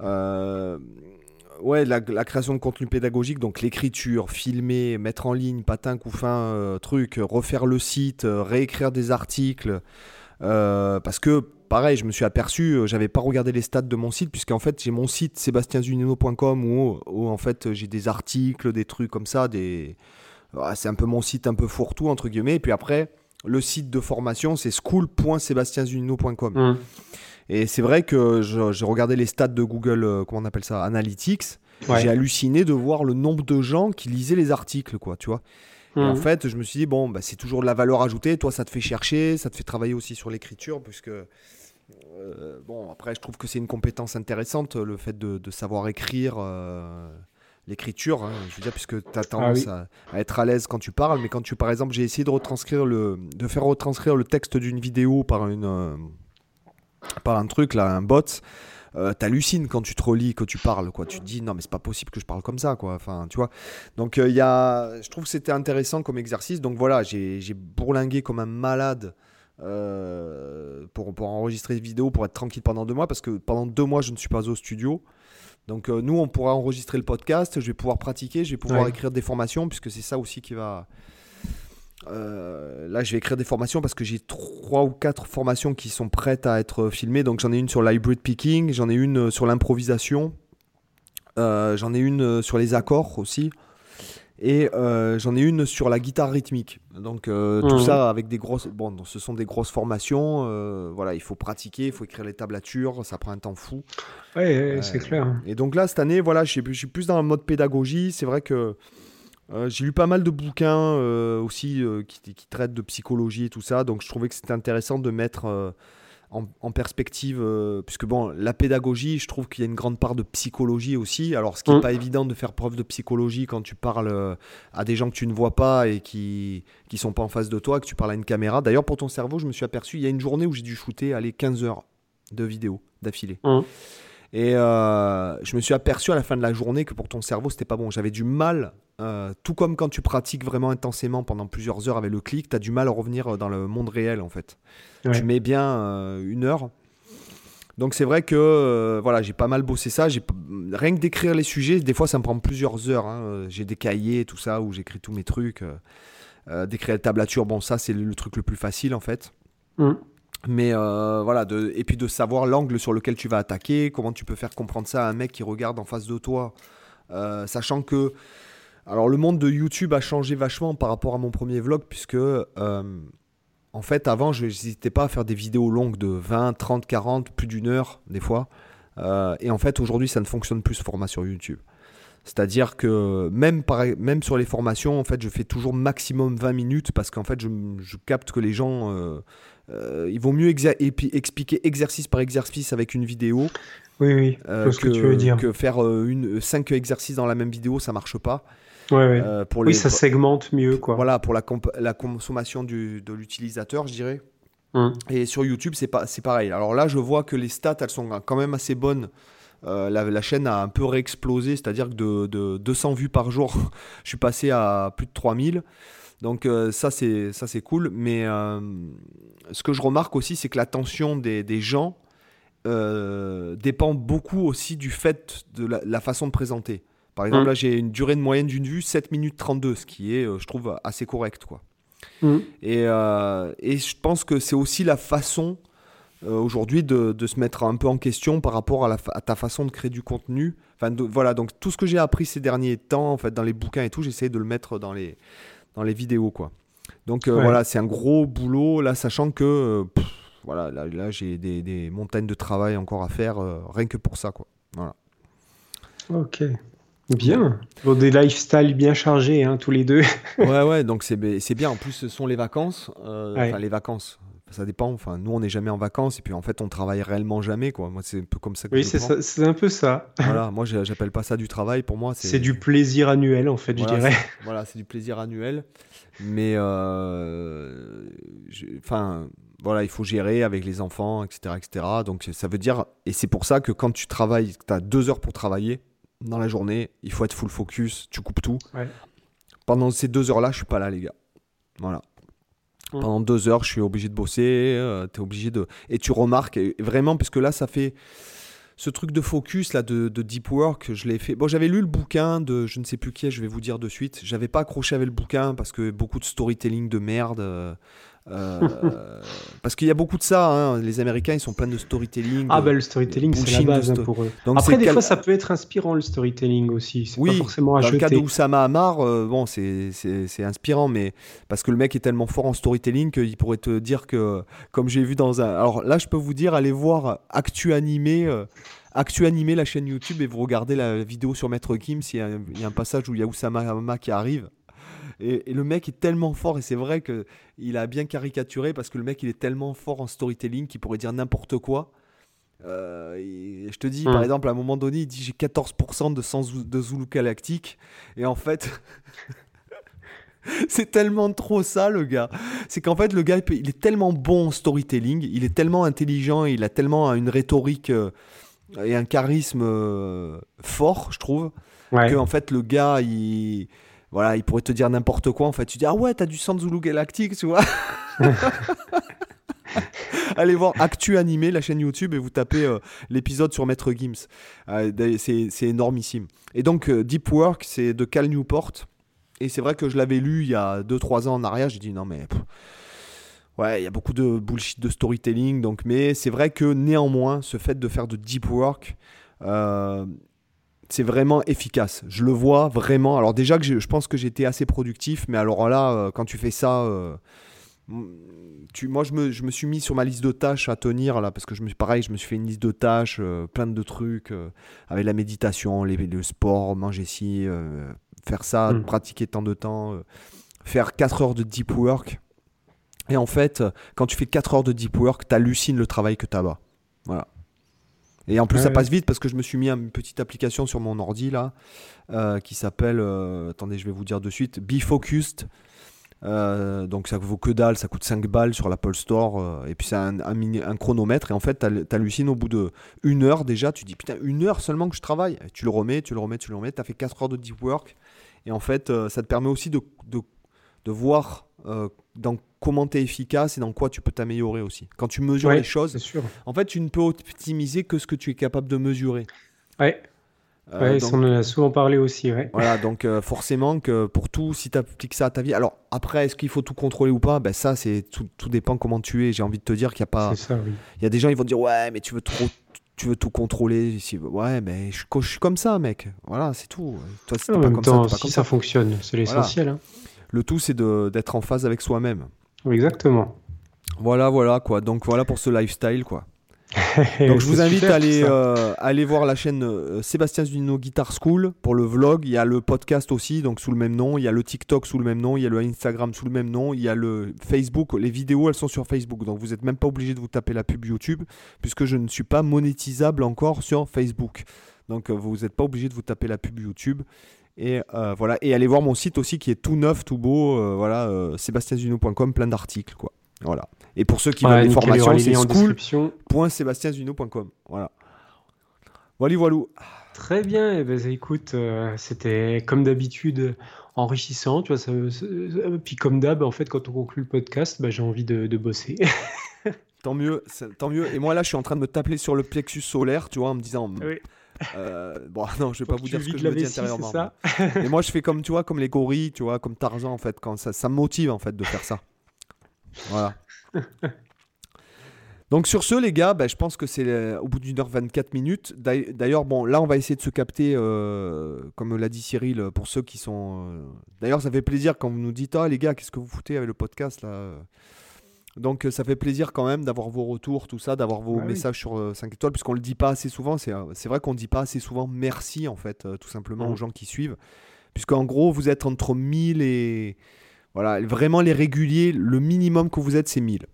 ouais la, la, création de contenu pédagogique donc l'écriture filmer mettre en ligne patin couffin truc refaire le site réécrire des articles parce que pareil, je me suis aperçu, euh, j'avais pas regardé les stats de mon site, puisqu'en fait, j'ai mon site sébastienzunino.com où, où, en fait j'ai des articles, des trucs comme ça, des... c'est un peu mon site un peu fourre-tout, entre guillemets. Et puis après, le site de formation, c'est school.sébastienzunino.com. Mmh. Et c'est vrai que j'ai regardé les stats de Google, euh, comment on appelle ça, Analytics. J'ai halluciné de voir le nombre de gens qui lisaient les articles, quoi, tu vois. Et en mmh. fait, je me suis dit, bon, bah, c'est toujours de la valeur ajoutée. Toi, ça te fait chercher, ça te fait travailler aussi sur l'écriture, puisque euh, bon, après, je trouve que c'est une compétence intéressante, le fait de, savoir écrire. Euh, l'écriture, hein, je veux dire, puisque tu as ah tendance à, être à l'aise quand tu parles, mais quand tu, par exemple, j'ai essayé de retranscrire le, de faire retranscrire le texte d'une vidéo par une, euh, par un truc là, un bot, t'hallucines quand tu te relis, que tu parles, quoi. Tu te dis non mais c'est pas possible que je parle comme ça, quoi. Enfin, tu vois. Donc il y a, je trouve que c'était intéressant comme exercice. Donc voilà, j'ai bourlingué comme un malade euh, pour, pour, enregistrer des vidéos, pour être tranquille pendant deux mois, parce que pendant deux mois, je ne suis pas au studio. Donc euh, nous, on pourra enregistrer le podcast, je vais pouvoir pratiquer, je vais pouvoir écrire des formations, puisque c'est ça aussi qui va... Euh, là, je vais écrire des formations parce que j'ai trois ou quatre formations qui sont prêtes à être filmées. Donc j'en ai une sur l'hybrid picking, j'en ai une sur l'improvisation, j'en ai une sur les accords aussi. Et euh, j'en ai une sur la guitare rythmique. Donc euh, tout mmh. ça avec des grosses. Bon, ce sont des grosses formations. Euh, voilà, il faut pratiquer, il faut écrire les tablatures, ça prend un temps fou. Ouais, c'est clair. Et donc là, cette année, voilà, je suis plus dans le mode pédagogie. C'est vrai que j'ai lu pas mal de bouquins aussi qui, qui, traitent de psychologie et tout ça. Donc je trouvais que c'était intéressant de mettre en, perspective, euh, puisque bon, la pédagogie, je trouve qu'il y a une grande part de psychologie aussi. Alors, ce qui n'est mm. pas évident de faire preuve de psychologie quand tu parles euh, à des gens que tu ne vois pas et qui qui sont pas en face de toi, que tu parles à une caméra. D'ailleurs, pour ton cerveau, je me suis aperçu, il y a une journée où j'ai dû shooter aller 15 heures de vidéo d'affilée. Mm. Et euh, je me suis aperçu à la fin de la journée que pour ton cerveau, c'était pas bon. J'avais du mal, tout comme quand tu pratiques vraiment intensément pendant plusieurs heures avec le clic, tu as du mal à revenir dans le monde réel en fait. Tu mets bien euh, une heure. Donc c'est vrai que euh, voilà, j'ai pas mal bossé ça. J'ai rien que d'écrire les sujets, des fois ça me prend plusieurs heures. Hein. J'ai des cahiers, tout ça, où j'écris tous mes trucs. Euh, d'écrire la tablature, bon ça c'est le, truc le plus facile en fait. Mm. Mais voilà, de, et puis de savoir l'angle sur lequel tu vas attaquer, comment tu peux faire comprendre ça à un mec qui regarde en face de toi, sachant que alors le monde de YouTube a changé vachement par rapport à mon premier vlog puisque en fait, avant, je n'hésitais pas à faire des vidéos longues de 20, 30, 40, plus d'une heure, des fois. Euh, et en fait, aujourd'hui, ça ne fonctionne plus ce format sur YouTube. C'est-à-dire que même, même sur les formations, en fait, je fais toujours maximum 20 minutes parce qu'en fait, je, capte que les gens. Euh, euh, il vaut mieux expliquer exercice par exercice avec une vidéo. Oui, oui, ce que, tu veux dire. que faire une, 5 exercices dans la même vidéo, ça marche pas. Ouais, ouais. euh, pour Oui, les- ça segmente mieux, quoi. voilà, pour la, consommation du- de l'utilisateur, je dirais. Hum. Et sur YouTube, c'est pas, pareil. Alors là, je vois que les stats, elles sont quand même assez bonnes. Euh, la, la chaîne a un peu réexplosé, c'est-à-dire que de, de 200 vues par jour, je suis passé à plus de 3000. Donc euh, ça, c'est, ça, c'est cool. Mais euh, ce que je remarque aussi, c'est que l'attention des, des gens euh, dépend beaucoup aussi du fait de la, la façon de présenter. Par exemple, Mm. là, j'ai une durée de moyenne d'une vue 7 minutes 32, ce qui est, je trouve, assez correct. Quoi. Hum. Et, et je pense que c'est aussi la façon aujourd'hui de, de se mettre un peu en question par rapport à, la fa- à ta façon de créer du contenu. Enfin, de- voilà, donc tout ce que j'ai appris ces derniers temps, en fait, dans les bouquins et tout, j'essaie de le mettre dans les, dans les vidéos, quoi. Donc euh, Ouais. voilà, c'est un gros boulot, là, sachant que, euh, pff, voilà, là, là, j'ai des, des montagnes de travail encore à faire, euh, rien que pour ça, quoi. Voilà. Ok. Bien. Bon, des lifestyles bien chargés, hein, tous les deux. ouais, ouais, donc c'est bien. En plus, ce sont les vacances. euh, Ouais. Enfin, les vacances. Ça dépend. Enfin, nous, on n'est jamais en vacances et puis en fait, on travaille réellement jamais, quoi. Moi, c'est un peu comme ça que Oui, je c'est un peu ça. Voilà, moi, j'appelle pas ça du travail. Pour moi, C'est du plaisir annuel, en fait, Voilà, je dirais. Voilà, c'est du plaisir annuel. Mais, euh, enfin, voilà, il faut gérer avec les enfants, etc., etc. Donc, ça veut dire, et c'est pour ça que quand tu travailles, tu as deux heures pour travailler dans la journée, il faut être full focus, tu coupes tout. Ouais. Pendant ces deux heures-là, je suis pas là, les gars. Voilà. Mm. Pendant deux heures, je suis obligé de bosser, euh, t'es obligé de... Et tu remarques, et vraiment, parce que là, ça fait ce truc de focus là de, de deep work je l'ai fait bon j'avais lu le bouquin de je ne sais plus qui est, je vais vous dire de suite j'avais pas accroché avec le bouquin parce que beaucoup de storytelling de merde euh, euh, parce qu'il y a beaucoup de ça hein. les américains ils sont pleins de storytelling Ah, bah, le storytelling, c'est la base hein, sto- pour eux. donc Après, des fois, ça peut être inspirant, le storytelling aussi. Oui, pas forcément à dans le cas d'Oussama Hamar, euh, bon, c'est- inspirant, mais parce que le mec est tellement fort en storytelling qu'il pourrait te dire que, comme j'ai vu dans un. Alors là, je peux vous dire, allez voir Actu Animé, euh, Actu Animé, la chaîne YouTube, et vous regardez la vidéo sur Maître Kim, s'il y, a un- il y a un passage où il y a Oussama Hamar qui arrive. Et, et le mec est tellement fort, et c'est vrai que il a bien caricaturé parce que le mec il est tellement fort en storytelling qu'il pourrait dire n'importe quoi. Euh, et je te dis, Hmm. par exemple, à un moment donné, il dit j'ai 14% de Zou- de Zulu galactique. Et en fait, c'est tellement trop ça, le gars. C'est qu'en fait, le gars, il est tellement bon en storytelling, il est tellement intelligent, il a tellement une rhétorique euh, et un charisme euh, fort, je trouve, Ouais. que en fait, le gars, il. Voilà, il pourrait te dire n'importe quoi. En fait, tu dis ah ouais, t'as du sang Zulu galactique, tu vois. Allez voir Actu Animé, la chaîne YouTube, et vous tapez euh, l'épisode sur Maître Gims. Euh, c'est énormissime. Et donc, euh, Deep Work, c'est de Cal Newport. Et c'est vrai que je l'avais lu il y a 2-3 ans en arrière. J'ai dit non, mais. ouais, il y a beaucoup de bullshit de storytelling. Donc, mais c'est vrai que néanmoins, ce fait de faire de Deep Work. C'est vraiment efficace. Je le vois vraiment. Alors déjà que je pense que j'étais assez productif, mais alors là, euh, quand tu fais ça, euh, tu, moi je me, je me suis mis sur ma liste de tâches à tenir là, parce que je me, pareil, je me suis fait une liste de tâches, euh, plein de trucs, avec la méditation, les- le sport, manger ci, faire ça, Mm. pratiquer tant de temps, faire 4 heures de deep work. Et en fait, quand tu fais 4 heures de deep work, t'hallucines le travail que t'as bas. Voilà. Et en plus, ça passe vite parce que je me suis mis une petite application sur mon ordi là euh, qui s'appelle, euh, attendez, je vais vous dire de suite, Be Focused. Euh, donc ça vaut que dalle, ça coûte 5 balles sur l'Apple Store. euh, et puis c'est un, un mini- un chronomètre. Et en fait, t'hal- t'hallucines au bout de une heure déjà. Tu dis putain, une heure seulement que je travaille. Et tu le remets, tu le remets, tu le remets. Tu as fait 4 heures de deep work. Et en fait, ça te permet aussi de, de, de voir dans comment tu es efficace et dans quoi tu peux t'améliorer aussi. Quand tu mesures Ouais, les choses, sûr. en fait, tu ne peux optimiser que ce que tu es capable de mesurer. Ouais, Euh, ouais, donc- ça, on en a souvent parlé aussi. Ouais. voilà, donc euh, forcément que pour tout, si tu appliques ça à ta vie. Alors après, est-ce qu'il faut tout contrôler ou pas? Ben ça, c'est tout, tout dépend comment tu es. J'ai envie de te dire qu'il y a pas. Ça, oui. Il y a des gens, ils vont te dire ouais, mais tu veux trop, tu veux tout contrôler. Ouais, mais je, je suis comme ça, mec. Voilà, c'est tout. Toi, si En t'es pas comme temps, ça, pas si comme ça ça. fonctionne, c'est l'essentiel. hein. Le tout, c'est d'être en phase avec soi-même. Exactement. Voilà, voilà quoi. Donc voilà pour ce lifestyle quoi. Donc je vous invite à aller, euh, aller voir la chaîne euh, Sébastien Zunino Guitar School pour le vlog. Il y a le podcast aussi, donc sous le même nom. Il y a le TikTok sous le même nom. Il y a le Instagram sous le même nom. Il y a le Facebook. Les vidéos, elles sont sur Facebook. Donc vous n'êtes même pas obligé de vous taper la pub YouTube, puisque je ne suis pas monétisable encore sur Facebook. Donc euh, vous n'êtes pas obligé de vous taper la pub YouTube. Et euh, voilà, et allez voir mon site aussi qui est tout neuf, tout beau, euh, voilà, euh, sébastienzuno.com, plein d'articles, quoi. Voilà. Et pour ceux qui Ouais, veulent des formations, c'est school.sébastienzuno.com. Voilà. Voilà, voilà. Très bien, et ben, écoute, euh, c'était comme d'habitude enrichissant, tu vois, ça, ça- puis comme d'hab, en fait, quand on conclut le podcast, bah, j'ai envie de, de bosser. Tant mieux, tant mieux. Et moi là, je suis en train de me taper sur le plexus solaire, tu vois, en me disant. Oui. Euh, bon, non, je vais Faut pas vous dire ce que je me dis intérieurement. ça moi. Je fais comme, tu vois, comme les gorilles, tu vois, comme Tarzan, en fait, quand ça, ça me motive, en fait, de faire ça. Voilà. Donc sur ce, les gars, ben, je pense que c'est euh, au bout d'une heure 24 minutes. D'ail- D'ailleurs, bon, là, on va essayer de se capter, euh, comme l'a dit Cyril, pour ceux qui sont... euh, D'ailleurs, ça fait plaisir quand vous nous dites, ah les gars, qu'est-ce que vous foutez avec le podcast là donc euh, ça fait plaisir quand même d'avoir vos retours, tout ça, d'avoir vos Bah oui. messages sur euh, 5 étoiles, puisqu'on le dit pas assez souvent. C'est euh, c'est vrai qu'on ne dit pas assez souvent merci, en fait, euh, tout simplement Mhm. aux gens qui suivent. Puisqu'en gros, vous êtes entre 1000 et... Voilà, vraiment les réguliers, le minimum que vous êtes, c'est 1000.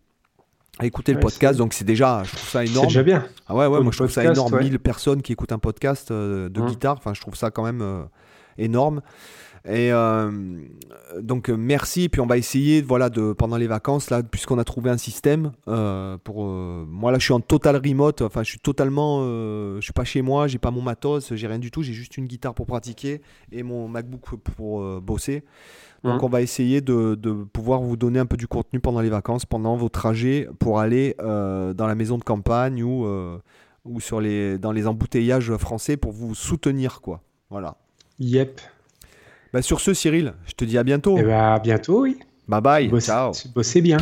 À écouter le Ouais, podcast, c'est- donc c'est déjà, je trouve ça C'est énorme. déjà bien. Ah ouais, ouais, moi le je trouve ça podcast, énorme. ouais. 1000 personnes qui écoutent un podcast euh, de Mhm. guitare, enfin je trouve ça quand même euh, énorme. Et euh, donc merci, puis on va essayer voilà, de, pendant les vacances, là, puisqu'on a trouvé un système euh, pour... euh, moi là je suis en total remote, enfin je suis totalement... je suis pas chez moi, j'ai pas mon matos, j'ai rien du tout, j'ai juste une guitare pour pratiquer et mon MacBook pour bosser. Donc Mhm. on va essayer de, de pouvoir vous donner un peu du contenu pendant les vacances, pendant vos trajets pour aller euh, dans la maison de campagne ou, euh, ou sur les, dans les embouteillages français pour vous soutenir. quoi. Voilà. Yep. Bah, sur ce, Cyril, je te dis à bientôt. Et bah, à bientôt, oui. Bye bye. Bossez- Ciao. Bossez bien.